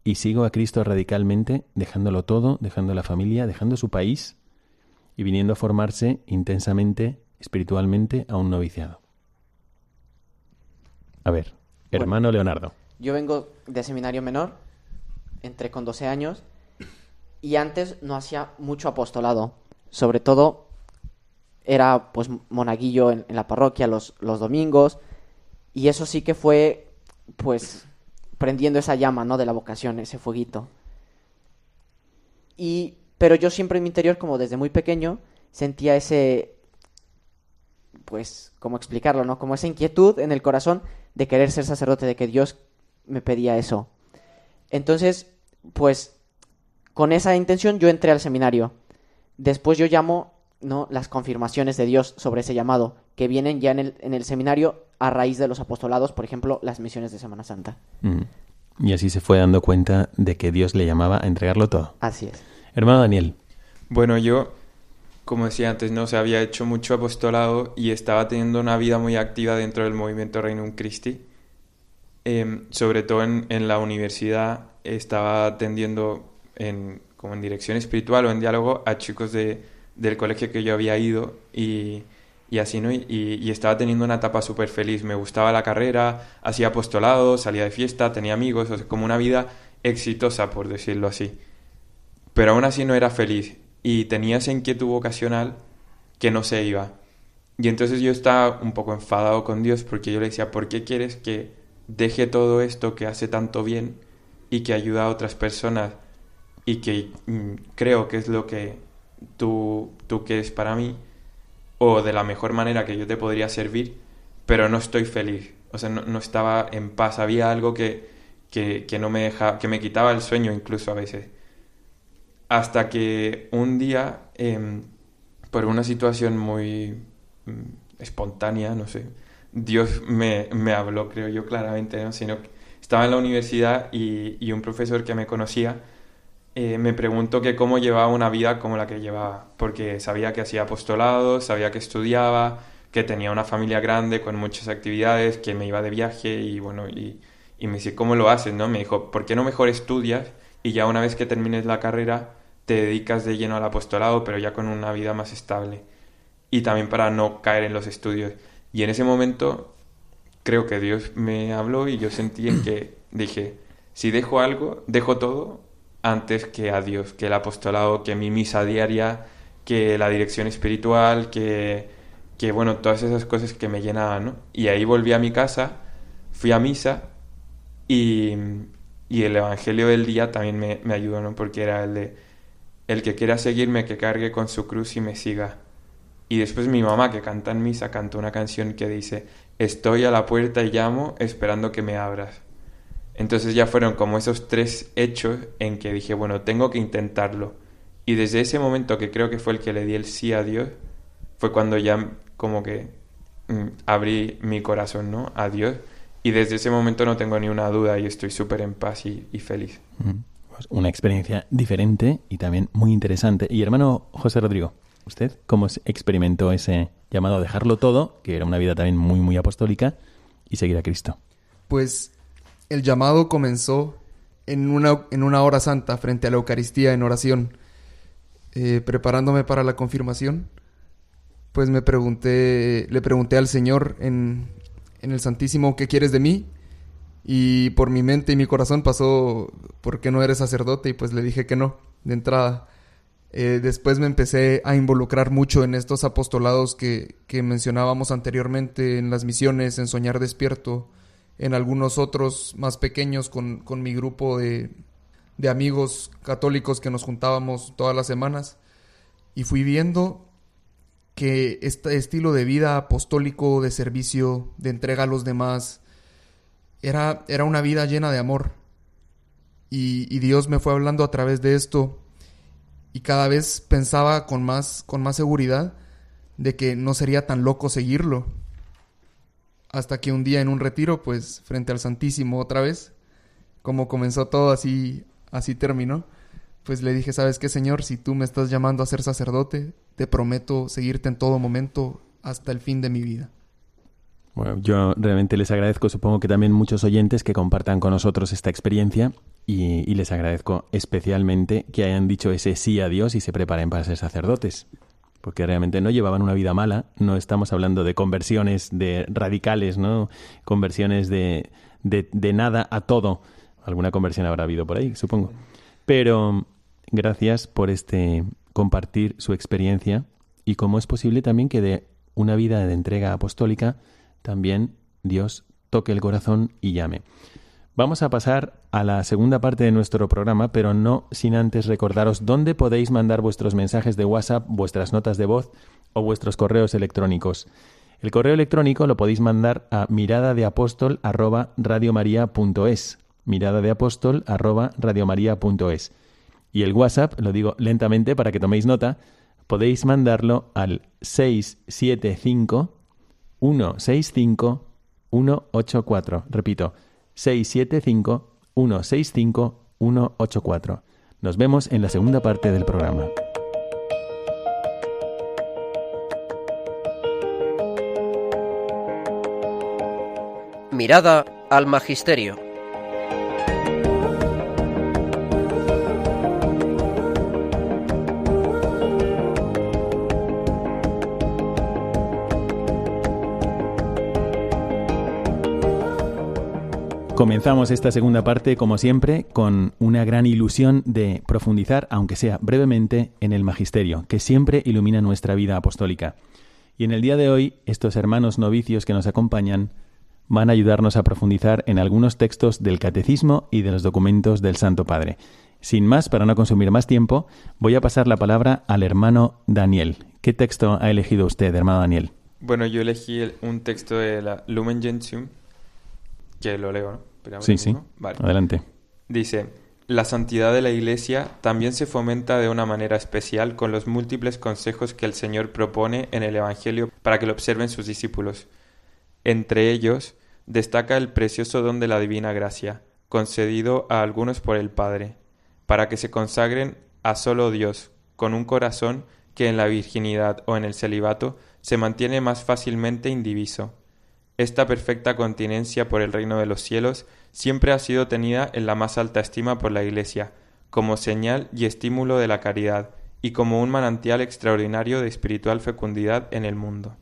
y sigo a Cristo radicalmente, dejándolo todo, dejando la familia, dejando su país y viniendo a formarse intensamente, espiritualmente, a un noviciado. A ver, hermano bueno, Leonardo. Yo vengo de seminario menor, entré con 12 años y antes no hacía mucho apostolado. Sobre todo era pues monaguillo en, en la parroquia los, los domingos y eso sí que fue pues prendiendo esa llama, ¿no? De la vocación, ese fueguito. Y, pero yo siempre en mi interior, como desde muy pequeño, sentía ese, pues, ¿cómo explicarlo, no? Como esa inquietud en el corazón de querer ser sacerdote, de que Dios me pedía eso. Entonces, pues, con esa intención yo entré al seminario. Después yo llamo, ¿no? Las confirmaciones de Dios sobre ese llamado, que vienen ya en el, en el seminario a raíz de los apostolados, por ejemplo, las misiones de Semana Santa. Mm. Y así se fue dando cuenta de que Dios le llamaba a entregarlo todo. Así es. Hermano Daniel, Bueno, yo, como decía antes, no se había hecho mucho apostolado y estaba teniendo una vida muy activa dentro del movimiento Reino Christi. Em, sobre todo en, en la universidad estaba atendiendo en, como en dirección espiritual o en diálogo a chicos de, del colegio que yo había ido y, y así, ¿no? Y, estaba teniendo una etapa súper feliz. Me gustaba la carrera, hacía apostolado, salía de fiesta, tenía amigos, o sea, como una vida exitosa, por decirlo así. Pero aún así no era feliz y tenía esa inquietud vocacional que no se iba. Y entonces yo estaba un poco enfadado con Dios porque yo le decía, ¿por qué quieres que deje todo esto que hace tanto bien y que ayuda a otras personas y que mm, creo que es lo que tú, tú quieres para mí o de la mejor manera que yo te podría servir, pero no estoy feliz. O sea, no, estaba en paz. Había algo que, que, no me deja, que me quitaba el sueño incluso a veces. Hasta que un día, em, por una situación muy mm, espontánea, no sé, Dios me, me habló, creo yo, claramente, ¿no? Estaba en la universidad y, y un profesor que me conocía eh, me preguntó que cómo llevaba una vida como la que llevaba, porque sabía que hacía apostolado, sabía que estudiaba, que tenía una familia grande con muchas actividades, que me iba de viaje y bueno, y, y me dice, ¿cómo lo haces? ¿no? Me dijo, ¿por qué no mejor estudias y ya una vez que termines la carrera te dedicas de lleno al apostolado, pero ya con una vida más estable? Y también para no caer en los estudios. Y en ese momento creo que Dios me habló y yo sentí en que dije, si dejo algo, dejo todo antes que a Dios, que el apostolado, que mi misa diaria, que la dirección espiritual, que, que bueno, todas esas cosas que me llenaban, ¿no? Y ahí volví a mi casa, fui a misa y, y el Evangelio del día también me, me ayudó, ¿no? Porque era el de, el que quiera seguirme, que cargue con su cruz y me siga. Y después mi mamá, que canta en misa, cantó una canción que dice, estoy a la puerta y llamo esperando que me abras. Entonces ya fueron como esos tres hechos en que dije, bueno, tengo que intentarlo. Y desde ese momento que creo que fue el que le di el sí a Dios, fue cuando ya como que mm, abrí mi corazón, ¿no? A Dios. Y desde ese momento no tengo ni una duda y estoy súper en paz y, y feliz. Pues una experiencia diferente y también muy interesante. Y hermano José Rodrigo, ¿usted cómo se experimentó ese llamado a dejarlo todo, que era una vida también muy, muy apostólica, y seguir a Cristo? Pues el llamado comenzó en una, en una hora santa frente a la Eucaristía en oración. Eh, preparándome para la confirmación, pues me pregunté, le pregunté al Señor en, en el Santísimo, ¿qué quieres de mí? Y por mi mente y mi corazón pasó, ¿por qué no eres sacerdote? Y pues le dije que no, de entrada. Eh, después me empecé a involucrar mucho en estos apostolados que, que mencionábamos anteriormente, en las misiones, en Soñar Despierto, en algunos otros más pequeños con, con mi grupo de, de amigos católicos que nos juntábamos todas las semanas. Y fui viendo que este estilo de vida apostólico, de servicio, de entrega a los demás, era, era una vida llena de amor. Y, Dios me fue hablando a través de esto. Y cada vez pensaba con más, con más seguridad de que no sería tan loco seguirlo. Hasta que un día en un retiro, pues frente al Santísimo otra vez, como comenzó todo así, así terminó, pues le dije, ¿sabes qué, Señor? Si tú me estás llamando a ser sacerdote, te prometo seguirte en todo momento hasta el fin de mi vida. Bueno, yo realmente les agradezco, supongo que también muchos oyentes que compartan con nosotros esta experiencia y, y, les agradezco especialmente que hayan dicho ese sí a Dios y se preparen para ser sacerdotes, porque realmente no llevaban una vida mala, no estamos hablando de conversiones de radicales, ¿no? Conversiones de, de, nada a todo. Alguna conversión habrá habido por ahí, supongo. Pero gracias por este compartir su experiencia y cómo es posible también que de una vida de entrega apostólica también Dios toque el corazón y llame. Vamos a pasar a la segunda parte de nuestro programa, pero no sin antes recordaros dónde podéis mandar vuestros mensajes de WhatsApp, vuestras notas de voz o vuestros correos electrónicos. El correo electrónico lo podéis mandar a mirada de apóstol mirada de apóstol Y el WhatsApp, lo digo lentamente para que toméis nota, podéis mandarlo al 675 165 184. Repito, 675 165 184. Nos vemos en la segunda parte del programa. Mirada al Magisterio. Comenzamos esta segunda parte, como siempre, con una gran ilusión de profundizar, aunque sea brevemente, en el magisterio, que siempre ilumina nuestra vida apostólica. Y en el día de hoy, estos hermanos novicios que nos acompañan van a ayudarnos a profundizar en algunos textos del Catecismo y de los documentos del Santo Padre. Sin más, para no consumir más tiempo, voy a pasar la palabra al hermano Daniel. ¿Qué texto ha elegido usted, hermano Daniel? Bueno, yo elegí un texto de la Lumen Gentium, que lo leo, ¿no? Sí, sí. Adelante. Dice, la santidad de la Iglesia también se fomenta de una manera especial con los múltiples consejos que el Señor propone en el Evangelio para que lo observen sus discípulos. Entre ellos, destaca el precioso don de la divina gracia, concedido a algunos por el Padre, para que se consagren a solo Dios, con un corazón que en la virginidad o en el celibato se mantiene más fácilmente indiviso. Esta perfecta continencia por el reino de los cielos siempre ha sido tenida en la más alta estima por la Iglesia, como señal y estímulo de la caridad, y como un manantial extraordinario de espiritual fecundidad en el mundo.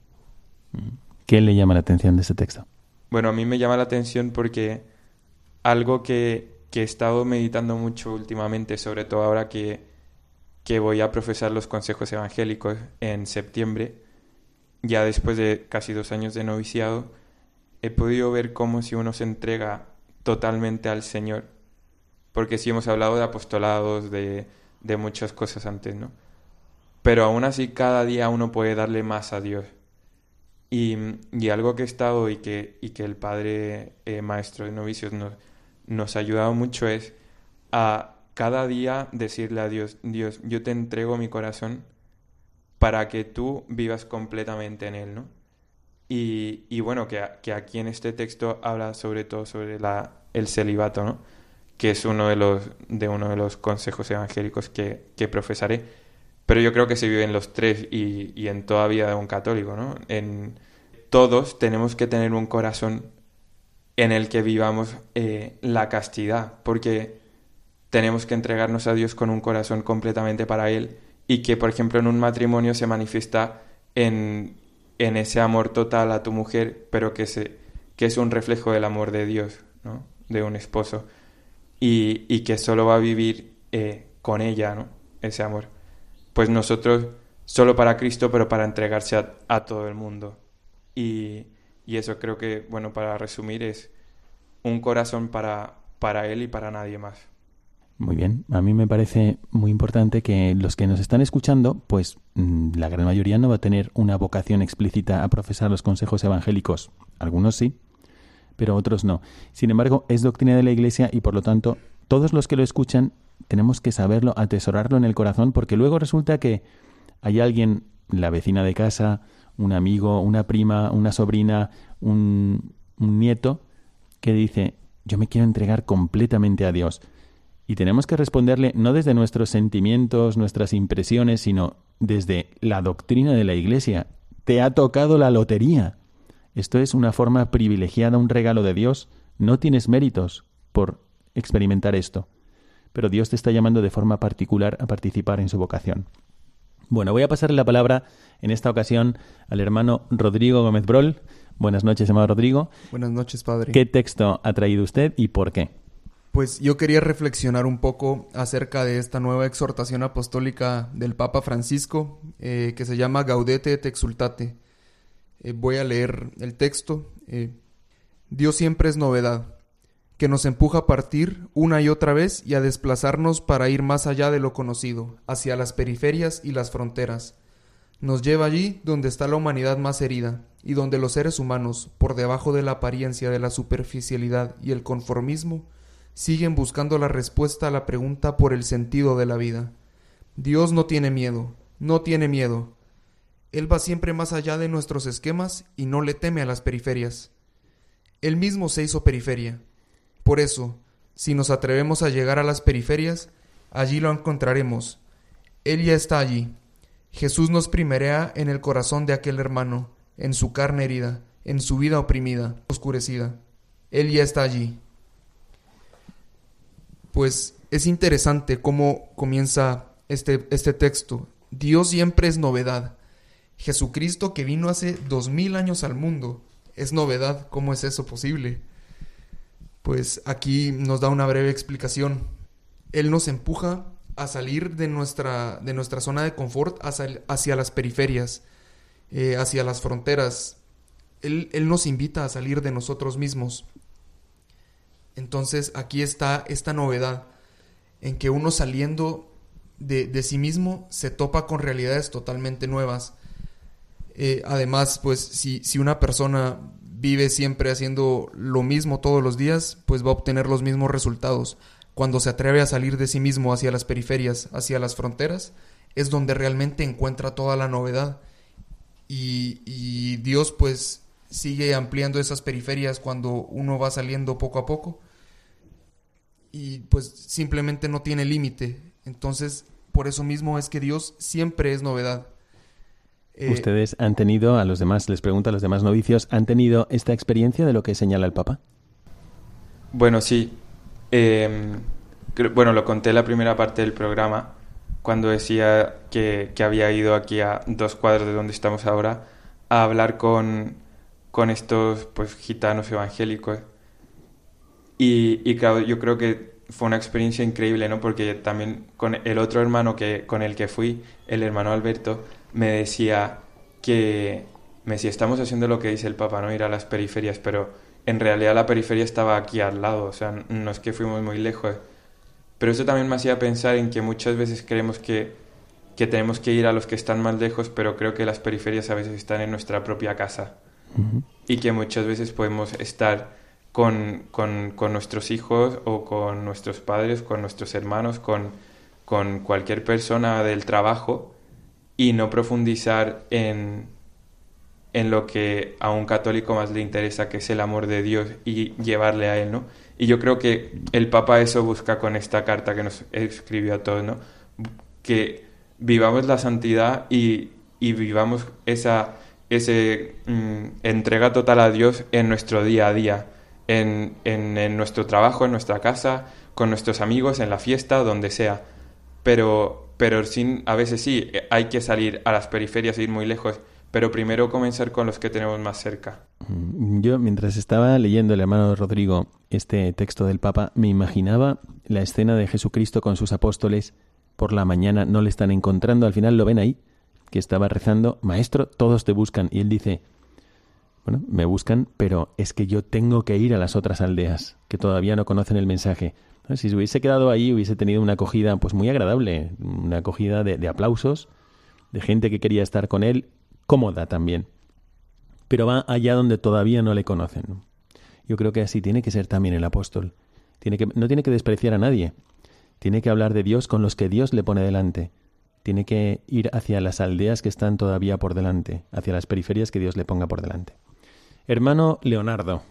¿Qué le llama la atención de este texto? Bueno, a mí me llama la atención porque algo que, he estado meditando mucho últimamente, sobre todo ahora que, que voy a profesar los consejos evangélicos en septiembre, ya después de casi dos años de noviciado, he podido ver cómo si uno se entrega totalmente al Señor, porque sí hemos hablado de apostolados, de, de muchas cosas antes, ¿no? Pero aún así cada día uno puede darle más a Dios. Y, y algo que he estado y que, y que el padre eh, maestro de novicios nos, nos ha ayudado mucho es a cada día decirle a Dios, Dios, yo te entrego mi corazón para que tú vivas completamente en él, ¿no? Y, bueno, que, que, aquí en este texto habla sobre todo sobre la, el celibato, ¿no? Que es uno de los, de uno de los consejos evangélicos que, que profesaré pero yo creo que se vive en los tres y, y en toda vida de un católico, ¿no? En, todos tenemos que tener un corazón en el que vivamos eh, la castidad, porque tenemos que entregarnos a Dios con un corazón completamente para Él y que, por ejemplo, en un matrimonio se manifiesta en, en ese amor total a tu mujer, pero que, se, que es un reflejo del amor de Dios, ¿no? de un esposo, y, y que solo va a vivir eh, con ella, ¿no? ese amor pues nosotros solo para Cristo, pero para entregarse a, todo el mundo. Y, eso creo que, bueno, para resumir, es un corazón para, para Él y para nadie más. Muy bien, a mí me parece muy importante que los que nos están escuchando, pues mm, la gran mayoría no va a tener una vocación explícita a profesar los consejos evangélicos. Algunos sí, pero otros no. Sin embargo, es doctrina de la Iglesia y por lo tanto todos los que lo escuchan tenemos que saberlo, atesorarlo en el corazón, porque luego resulta que hay alguien, la vecina de casa, un amigo, una prima, una sobrina, un, un nieto, que dice, yo me quiero entregar completamente a Dios. Y tenemos que responderle no desde nuestros sentimientos, nuestras impresiones, sino desde la doctrina de la Iglesia. Te ha tocado la lotería. Esto es una forma privilegiada, un regalo de Dios. No tienes méritos por experimentar esto pero Dios te está llamando de forma particular a participar en su vocación. Bueno, voy a pasarle la palabra en esta ocasión al hermano Rodrigo Gómez Brol. Buenas noches, hermano Rodrigo. Buenas noches, padre. ¿Qué texto ha traído usted y por qué? Pues yo quería reflexionar un poco acerca de esta nueva exhortación apostólica del Papa Francisco eh, que se llama Gaudete et Exultate. Eh, voy a leer el texto. Eh, Dios siempre es novedad que nos empuja a partir una y otra vez y a desplazarnos para ir más allá de lo conocido, hacia las periferias y las fronteras. Nos lleva allí donde está la humanidad más herida, y donde los seres humanos, por debajo de la apariencia de la superficialidad y el conformismo, siguen buscando la respuesta a la pregunta por el sentido de la vida. Dios no tiene miedo, no tiene miedo. Él va siempre más allá de nuestros esquemas y no le teme a las periferias. Él mismo se hizo periferia. Por eso, si nos atrevemos a llegar a las periferias, allí lo encontraremos. Él ya está allí. Jesús nos primerea en el corazón de aquel hermano, en su carne herida, en su vida oprimida, oscurecida. Él ya está allí. Pues es interesante cómo comienza este, este texto. Dios siempre es novedad. Jesucristo que vino hace dos mil años al mundo es novedad. ¿Cómo es eso posible? Pues aquí nos da una breve explicación. Él nos empuja a salir de nuestra, de nuestra zona de confort hacia, las periferias, eh, hacia las fronteras. Él, él nos invita a salir de nosotros mismos. Entonces aquí está esta novedad en que uno saliendo de, de sí mismo se topa con realidades totalmente nuevas. Eh, además, pues si, si una persona vive siempre haciendo lo mismo todos los días, pues va a obtener los mismos resultados. Cuando se atreve a salir de sí mismo hacia las periferias, hacia las fronteras, es donde realmente encuentra toda la novedad. Y, y Dios pues sigue ampliando esas periferias cuando uno va saliendo poco a poco. Y pues simplemente no tiene límite. Entonces, por eso mismo es que Dios siempre es novedad. Eh, ¿Ustedes han tenido, a los demás, les pregunto a los demás novicios, ¿han tenido esta experiencia de lo que señala el Papa? Bueno, sí. Eh, bueno, lo conté en la primera parte del programa, cuando decía que, que, había ido aquí a dos cuadros de donde estamos ahora a hablar con, con estos pues, gitanos evangélicos. Y, y claro, yo creo que fue una experiencia increíble, ¿no? Porque también con el otro hermano que, con el que fui, el hermano Alberto, me decía que me decía, estamos haciendo lo que dice el Papa, no ir a las periferias, pero en realidad la periferia estaba aquí al lado, o sea, no es que fuimos muy lejos. Pero eso también me hacía pensar en que muchas veces creemos que, que tenemos que ir a los que están más lejos, pero creo que las periferias a veces están en nuestra propia casa. Y que muchas veces podemos estar con, con, con, nuestros hijos o con nuestros padres, con nuestros hermanos, con, con cualquier persona del trabajo y no profundizar en, en lo que a un católico más le interesa, que es el amor de Dios y llevarle a Él, ¿no? Y yo creo que el Papa eso busca con esta carta que nos escribió a todos, ¿no? Que vivamos la santidad y, y vivamos esa ese, mmm, entrega total a Dios en nuestro día a día, en, en, nuestro trabajo, en nuestra casa, con nuestros amigos, en la fiesta, donde sea. Pero, pero sin, a veces sí, hay que salir a las periferias e ir muy lejos, pero primero comenzar con los que tenemos más cerca. Yo, mientras estaba leyendo el hermano Rodrigo este texto del Papa, me imaginaba la escena de Jesucristo con sus apóstoles por la mañana, no le están encontrando, al final lo ven ahí, que estaba rezando, Maestro, todos te buscan, y él dice, bueno, me buscan, pero es que yo tengo que ir a las otras aldeas, que todavía no conocen el mensaje. Si se hubiese quedado ahí, hubiese tenido una acogida pues muy agradable, una acogida de, de, aplausos, de gente que quería estar con él, cómoda también. Pero va allá donde todavía no le conocen. Yo creo que así tiene que ser también el apóstol. Tiene que, no tiene que despreciar a nadie. Tiene que hablar de Dios con los que Dios le pone delante. Tiene que ir hacia las aldeas que están todavía por delante, hacia las periferias que Dios le ponga por delante. Hermano Leonardo,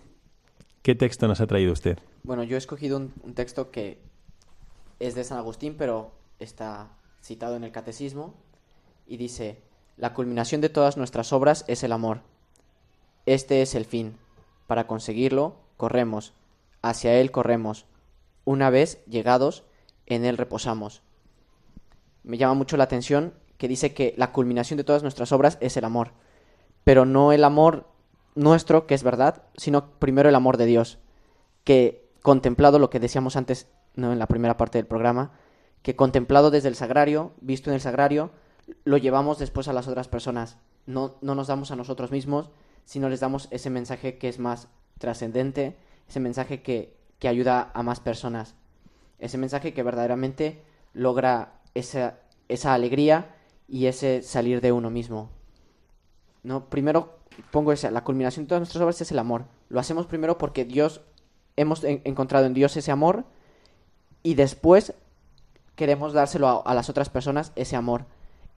¿qué texto nos ha traído usted? Bueno, yo he escogido un, texto que es de San Agustín, pero está citado en el Catecismo y dice, la culminación de todas nuestras obras es el amor. Este es el fin. Para conseguirlo, corremos. Hacia él corremos. Una vez llegados, en él reposamos. Me llama mucho la atención que dice que la culminación de todas nuestras obras es el amor. Pero no el amor nuestro, que es verdad, sino primero el amor de Dios. Que contemplado lo que decíamos antes ¿no? en la primera parte del programa, que contemplado desde el sagrario, visto en el sagrario, lo llevamos después a las otras personas. No, no nos damos a nosotros mismos, sino les damos ese mensaje que es más trascendente, ese mensaje que, que ayuda a más personas. Ese mensaje que verdaderamente logra esa, alegría y ese salir de uno mismo. ¿No? Primero pongo esa, la culminación de todas nuestras obras es el amor. Lo hacemos primero porque Dios, hemos encontrado en Dios ese amor y después queremos dárselo a, a, las otras personas ese amor.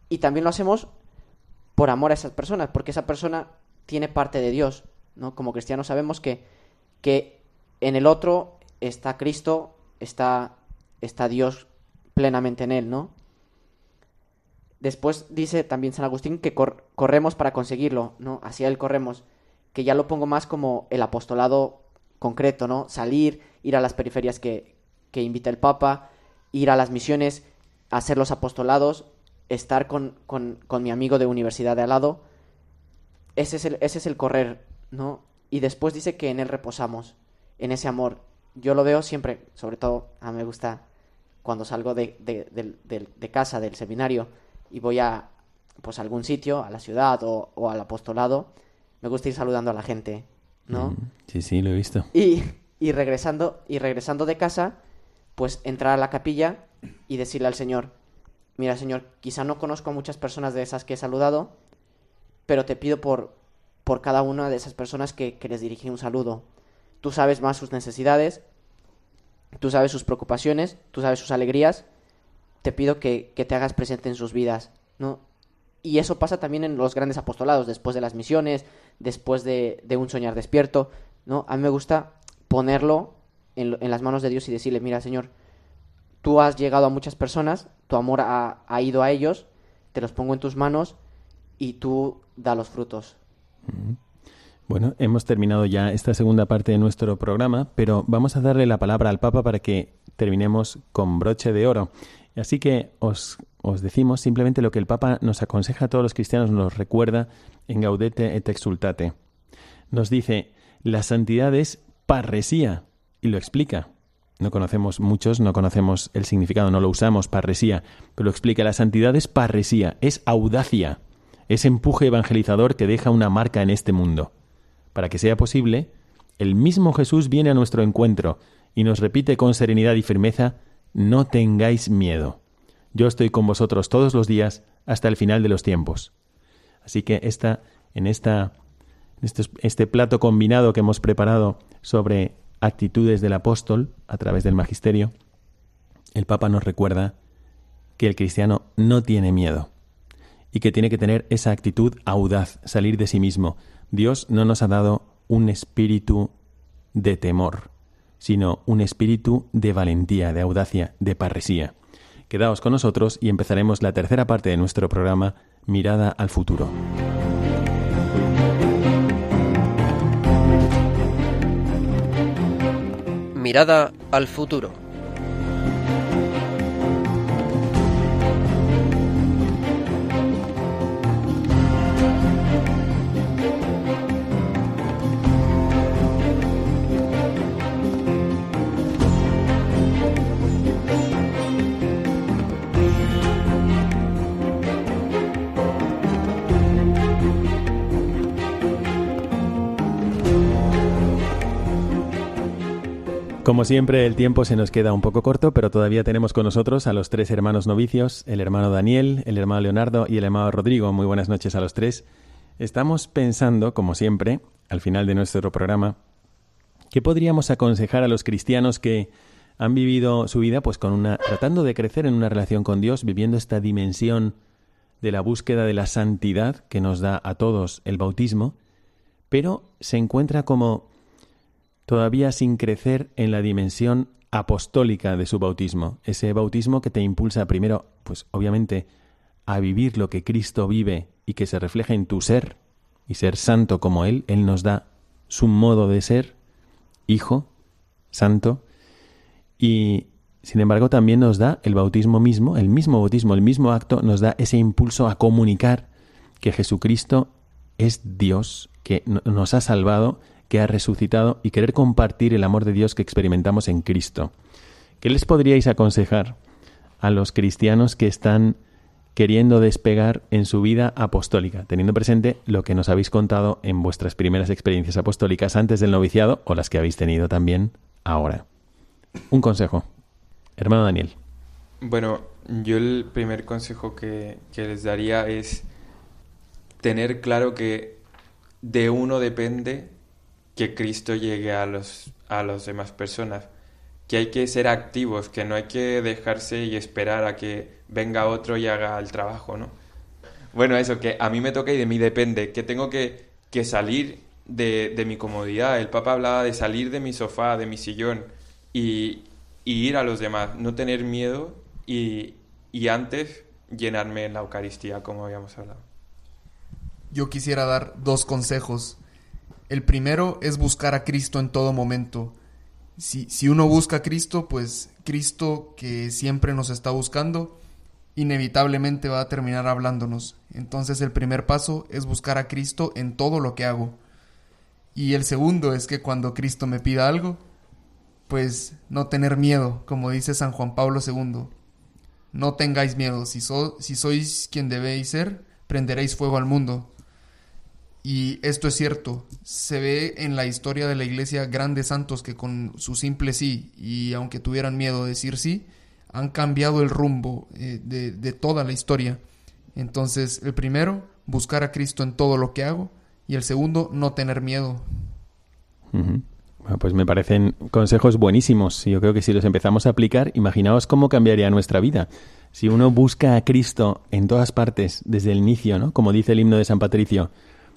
Y también lo hacemos por amor a esas personas, porque esa persona tiene parte de Dios. ¿no? Como cristianos sabemos que, que en el otro está Cristo, está, está Dios plenamente en él, ¿no? Después dice también San Agustín que corremos para conseguirlo, ¿no? Hacia él corremos, que ya lo pongo más como el apostolado concreto, ¿no? Salir, ir a las periferias que, que invita el Papa, ir a las misiones, hacer los apostolados, estar con, con, con mi amigo de universidad de al lado. Ese es, el, ese es el correr, ¿no? Y después dice que en él reposamos, en ese amor. Yo lo veo siempre, sobre todo, a mí me gusta cuando salgo de, de, de, de casa, del seminario, y voy a pues algún sitio, a la ciudad o, o, al apostolado, me gusta ir saludando a la gente, ¿no? Sí, sí, lo he visto. Y, y regresando, y regresando de casa, pues entrar a la capilla y decirle al Señor, mira Señor, quizá no conozco a muchas personas de esas que he saludado, pero te pido por, por cada una de esas personas que, que les dirigí un saludo. Tú sabes más sus necesidades, tú sabes sus preocupaciones, tú sabes sus alegrías, te pido que, que, te hagas presente en sus vidas, ¿no? Y eso pasa también en los grandes apostolados, después de las misiones, después de, de un soñar despierto, ¿no? A mí me gusta ponerlo en, en, las manos de Dios y decirle, mira, Señor, tú has llegado a muchas personas, tu amor ha, ha ido a ellos, te los pongo en tus manos y tú da los frutos. Bueno, hemos terminado ya esta segunda parte de nuestro programa, pero vamos a darle la palabra al Papa para que terminemos con broche de oro. Así que os, os, decimos simplemente lo que el Papa nos aconseja a todos los cristianos, nos recuerda en Gaudete et Exultate. Nos dice, la santidad es parresía, y lo explica. No conocemos muchos, no conocemos el significado, no lo usamos, parresía, pero lo explica, la santidad es parresía, es audacia, es empuje evangelizador que deja una marca en este mundo. Para que sea posible, el mismo Jesús viene a nuestro encuentro y nos repite con serenidad y firmeza, no tengáis miedo. Yo estoy con vosotros todos los días hasta el final de los tiempos. Así que esta, en esta, este, este plato combinado que hemos preparado sobre actitudes del apóstol a través del magisterio, el Papa nos recuerda que el cristiano no tiene miedo y que tiene que tener esa actitud audaz, salir de sí mismo. Dios no nos ha dado un espíritu de temor, sino un espíritu de valentía, de audacia, de parresía. Quedaos con nosotros y empezaremos la tercera parte de nuestro programa Mirada al futuro. Mirada al futuro. Como siempre, el tiempo se nos queda un poco corto, pero todavía tenemos con nosotros a los tres hermanos novicios, el hermano Daniel, el hermano Leonardo y el hermano Rodrigo. Muy buenas noches a los tres. Estamos pensando, como siempre, al final de nuestro programa, ¿qué podríamos aconsejar a los cristianos que han vivido su vida pues con una tratando de crecer en una relación con Dios, viviendo esta dimensión de la búsqueda de la santidad que nos da a todos el bautismo, pero se encuentra como todavía sin crecer en la dimensión apostólica de su bautismo, ese bautismo que te impulsa primero, pues obviamente, a vivir lo que Cristo vive y que se refleja en tu ser y ser santo como Él, Él nos da su modo de ser, hijo, santo, y sin embargo también nos da el bautismo mismo, el mismo bautismo, el mismo acto, nos da ese impulso a comunicar que Jesucristo es Dios, que nos ha salvado que ha resucitado y querer compartir el amor de Dios que experimentamos en Cristo. ¿Qué les podríais aconsejar a los cristianos que están queriendo despegar en su vida apostólica, teniendo presente lo que nos habéis contado en vuestras primeras experiencias apostólicas antes del noviciado o las que habéis tenido también ahora? un consejo. Hermano Daniel. Bueno, yo el primer consejo que, que les daría es tener claro que de uno depende que Cristo llegue a los a las demás personas que hay que ser activos, que no hay que dejarse y esperar a que venga otro y haga el trabajo, ¿no? Bueno, eso, que a mí me toca y de mí depende, que tengo que, que salir de, de, mi comodidad. El Papa hablaba de salir de mi sofá, de mi sillón y, y ir a los demás, no tener miedo y, y antes llenarme en la Eucaristía, como habíamos hablado. Yo quisiera dar dos consejos. El primero es buscar a Cristo en todo momento si, si uno busca a Cristo, pues Cristo que siempre nos está buscando, inevitablemente va a terminar hablándonos. Entonces el primer paso es buscar a Cristo en todo lo que hago. Y el segundo es que cuando Cristo me pida algo, pues no tener miedo, como dice San Juan Pablo II. No tengáis miedo, si, so, si sois quien debéis ser, prenderéis fuego al mundo. Y esto es cierto, se ve en la historia de la iglesia grandes santos que con su simple sí, y aunque tuvieran miedo de decir sí, han cambiado el rumbo eh, de, toda la historia. Entonces, el primero, buscar a Cristo en todo lo que hago, y el segundo, no tener miedo. Pues me parecen consejos buenísimos. Yo creo que si los empezamos a aplicar, imaginaos cómo cambiaría nuestra vida. Si uno busca a Cristo en todas partes, desde el inicio, ¿no? Como dice el himno de San Patricio,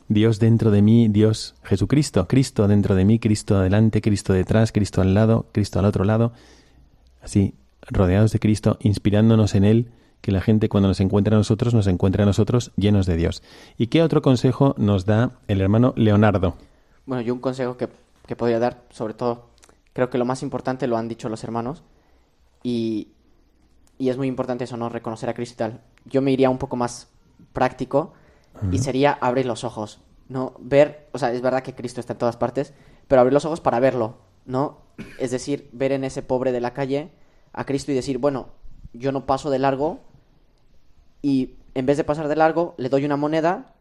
Dios dentro de mí, Dios Jesucristo, Cristo dentro de mí, Cristo adelante, Cristo detrás, Cristo al lado, Cristo al otro lado. Así, rodeados de Cristo, inspirándonos en Él, que la gente cuando nos encuentra a nosotros, nos encuentra a nosotros llenos de Dios. ¿Y qué otro consejo nos da el hermano Leonardo? Bueno, yo un consejo que, que podría dar, sobre todo, creo que lo más importante lo han dicho los hermanos, y, y es muy importante eso, ¿no? Reconocer a Cristo y tal. Yo me iría un poco más práctico, y sería abrir los ojos, ¿no? Ver, o sea, es verdad que Cristo está en todas partes, pero abrir los ojos para verlo, ¿no? Es decir, ver en ese pobre de la calle a Cristo y decir, bueno, yo no paso de largo y en vez de pasar de largo le doy una moneda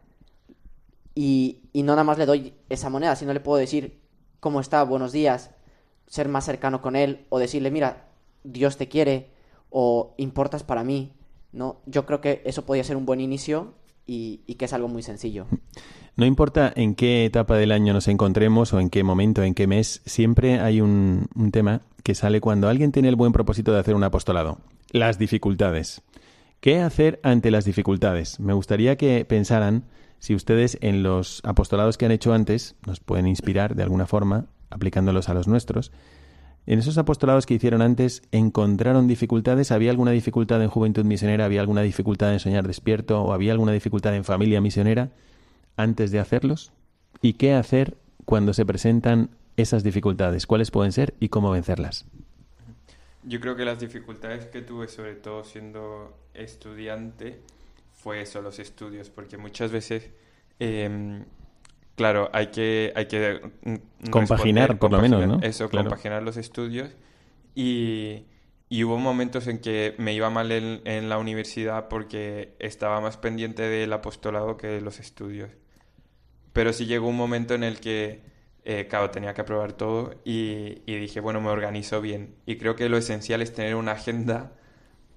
y, y no nada más le doy esa moneda, sino le puedo decir, ¿cómo está? Buenos días, ser más cercano con él o decirle, mira, Dios te quiere o importas para mí, ¿no? Yo creo que eso podría ser un buen inicio y, que es algo muy sencillo. No importa en qué etapa del año nos encontremos o en qué momento, en qué mes, siempre hay un, tema que sale cuando alguien tiene el buen propósito de hacer un apostolado. Las dificultades. ¿Qué hacer ante las dificultades? Me gustaría que pensaran si ustedes en los apostolados que han hecho antes nos pueden inspirar de alguna forma, aplicándolos a los nuestros. En esos apostolados que hicieron antes, ¿encontraron dificultades? ¿Había alguna dificultad en juventud misionera? ¿Había alguna dificultad en soñar despierto? ¿O había alguna dificultad en familia misionera antes de hacerlos? ¿Y qué hacer cuando se presentan esas dificultades? ¿Cuáles pueden ser y cómo vencerlas? Yo creo que las dificultades que tuve, sobre todo siendo estudiante, fue eso, los estudios, porque muchas veces... Eh, Claro, hay que, hay que compaginar, por lo menos, ¿no? Eso, claro. compaginar los estudios. Y, y, hubo momentos en que me iba mal en, en, la universidad porque estaba más pendiente del apostolado que de los estudios. Pero sí llegó un momento en el que, eh, claro, tenía que aprobar todo y, y dije, bueno, me organizo bien. Y creo que lo esencial es tener una agenda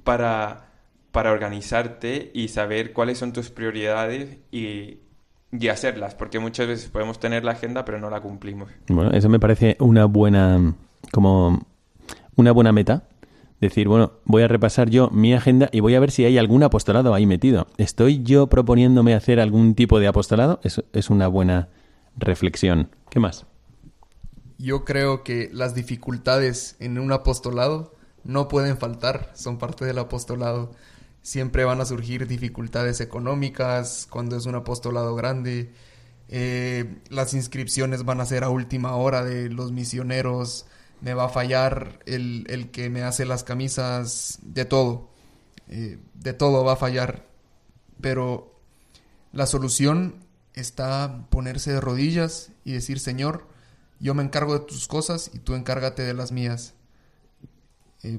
para, para organizarte y saber cuáles son tus prioridades y y hacerlas, porque muchas veces podemos tener la agenda pero no la cumplimos. Bueno, eso me parece una buena como una buena meta. Decir, bueno, voy a repasar yo mi agenda y voy a ver si hay algún apostolado ahí metido. ¿Estoy yo proponiéndome hacer algún tipo de apostolado? Eso es una buena reflexión. ¿Qué más? Yo creo que las dificultades en un apostolado no pueden faltar, son parte del apostolado siempre van a surgir dificultades económicas cuando es un apostolado grande. Eh, las inscripciones van a ser a última hora de los misioneros. Me va a fallar el, el que me hace las camisas, de todo. Eh, de todo va a fallar. Pero la solución está ponerse de rodillas y decir, Señor, yo me encargo de tus cosas y tú encárgate de las mías.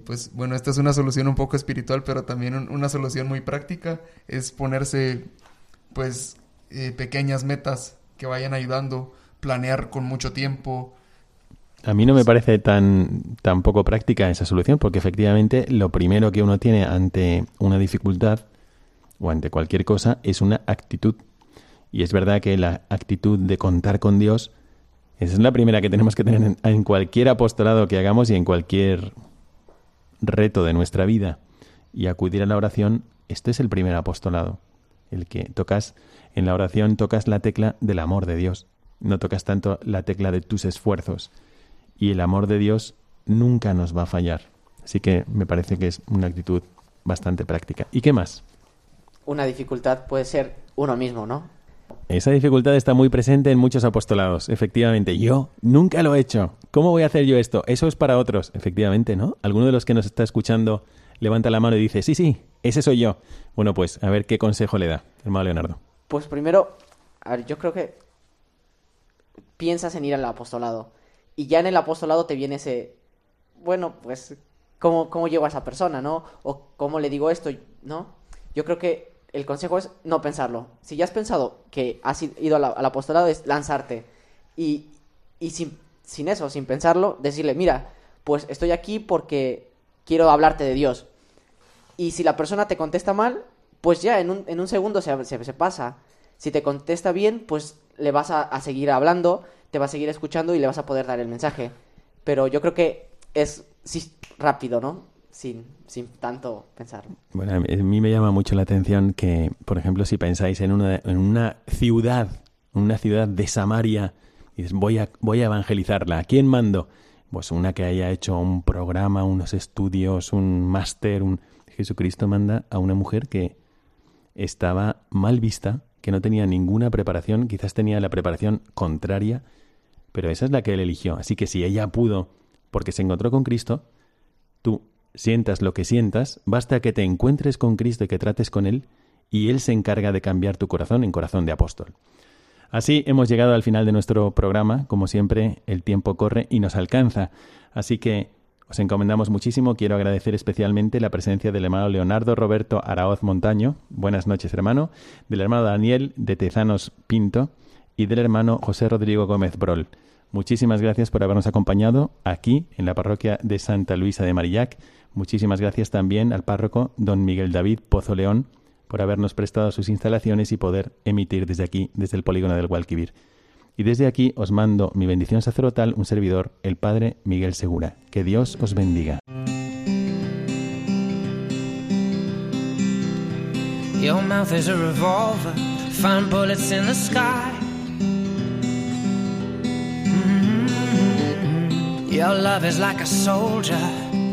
Pues bueno, esta es una solución un poco espiritual, pero también un, una solución muy práctica es ponerse pues eh, pequeñas metas que vayan ayudando, planear con mucho tiempo, A mí no me parece tan, poco práctica esa solución, porque efectivamente lo primero que uno tiene ante una dificultad o ante cualquier cosa es una actitud. Y es verdad que la actitud de contar con Dios es la primera que tenemos que tener en, en cualquier apostolado que hagamos y en cualquier reto de nuestra vida. Y acudir a la oración, este es el primer apostolado. El que tocas, en la oración tocas la tecla del amor de Dios. No tocas tanto la tecla de tus esfuerzos. Y el amor de Dios nunca nos va a fallar. Así que me parece que es una actitud bastante práctica. ¿Y qué más? Una dificultad puede ser uno mismo, ¿no? Esa dificultad está muy presente en muchos apostolados, efectivamente. Yo nunca lo he hecho. ¿Cómo voy a hacer yo esto? Eso es para otros, efectivamente, ¿no? Alguno de los que nos está escuchando levanta la mano y dice, sí, sí, ese soy yo. Bueno, pues a ver qué consejo le da, hermano Leonardo. Pues primero, a ver, yo creo que piensas en ir al apostolado y ya en el apostolado te viene ese, bueno, pues, ¿cómo, cómo llego a esa persona, no? O cómo le digo esto, ¿no? Yo creo que el consejo es no pensarlo. Si ya has pensado que has ido al, al apostolado, es lanzarte. Y, y sin, sin eso, sin pensarlo, decirle, mira, pues estoy aquí porque quiero hablarte de Dios. Y si la persona te contesta mal, pues ya en un, en un segundo se, se, pasa. Si te contesta bien, pues le vas a, a, seguir hablando, te va a seguir escuchando y le vas a poder dar el mensaje. Pero yo creo que es rápido, ¿no? Sin, sin tanto pensar. Bueno, a mí me llama mucho la atención que, por ejemplo, si pensáis en una, en una ciudad, una ciudad de Samaria, y dices, voy a, voy a evangelizarla, ¿a quién mando? Pues una que haya hecho un programa, unos estudios, un máster, un... Jesucristo manda a una mujer que estaba mal vista, que no tenía ninguna preparación, quizás tenía la preparación contraria, pero esa es la que él eligió. Así que si ella pudo, porque se encontró con Cristo, tú sientas lo que sientas, basta que te encuentres con Cristo y que trates con Él, y Él se encarga de cambiar tu corazón en corazón de apóstol. Así hemos llegado al final de nuestro programa. Como siempre, el tiempo corre y nos alcanza. Así que os encomendamos muchísimo. Quiero agradecer especialmente la presencia del hermano Leonardo Roberto Araoz Montaño. Buenas noches, hermano. Del hermano Daniel de Tezanos Pinto y del hermano José Rodrigo Gómez Brol. Muchísimas gracias por habernos acompañado aquí en la parroquia de Santa Luisa de Marillac. Muchísimas gracias también al párroco don Miguel David Pozo León por habernos prestado sus instalaciones y poder emitir desde aquí, desde el polígono del Gualquivir. Y desde aquí os mando mi bendición sacerdotal, un servidor, el Padre Miguel Segura. Que Dios os bendiga.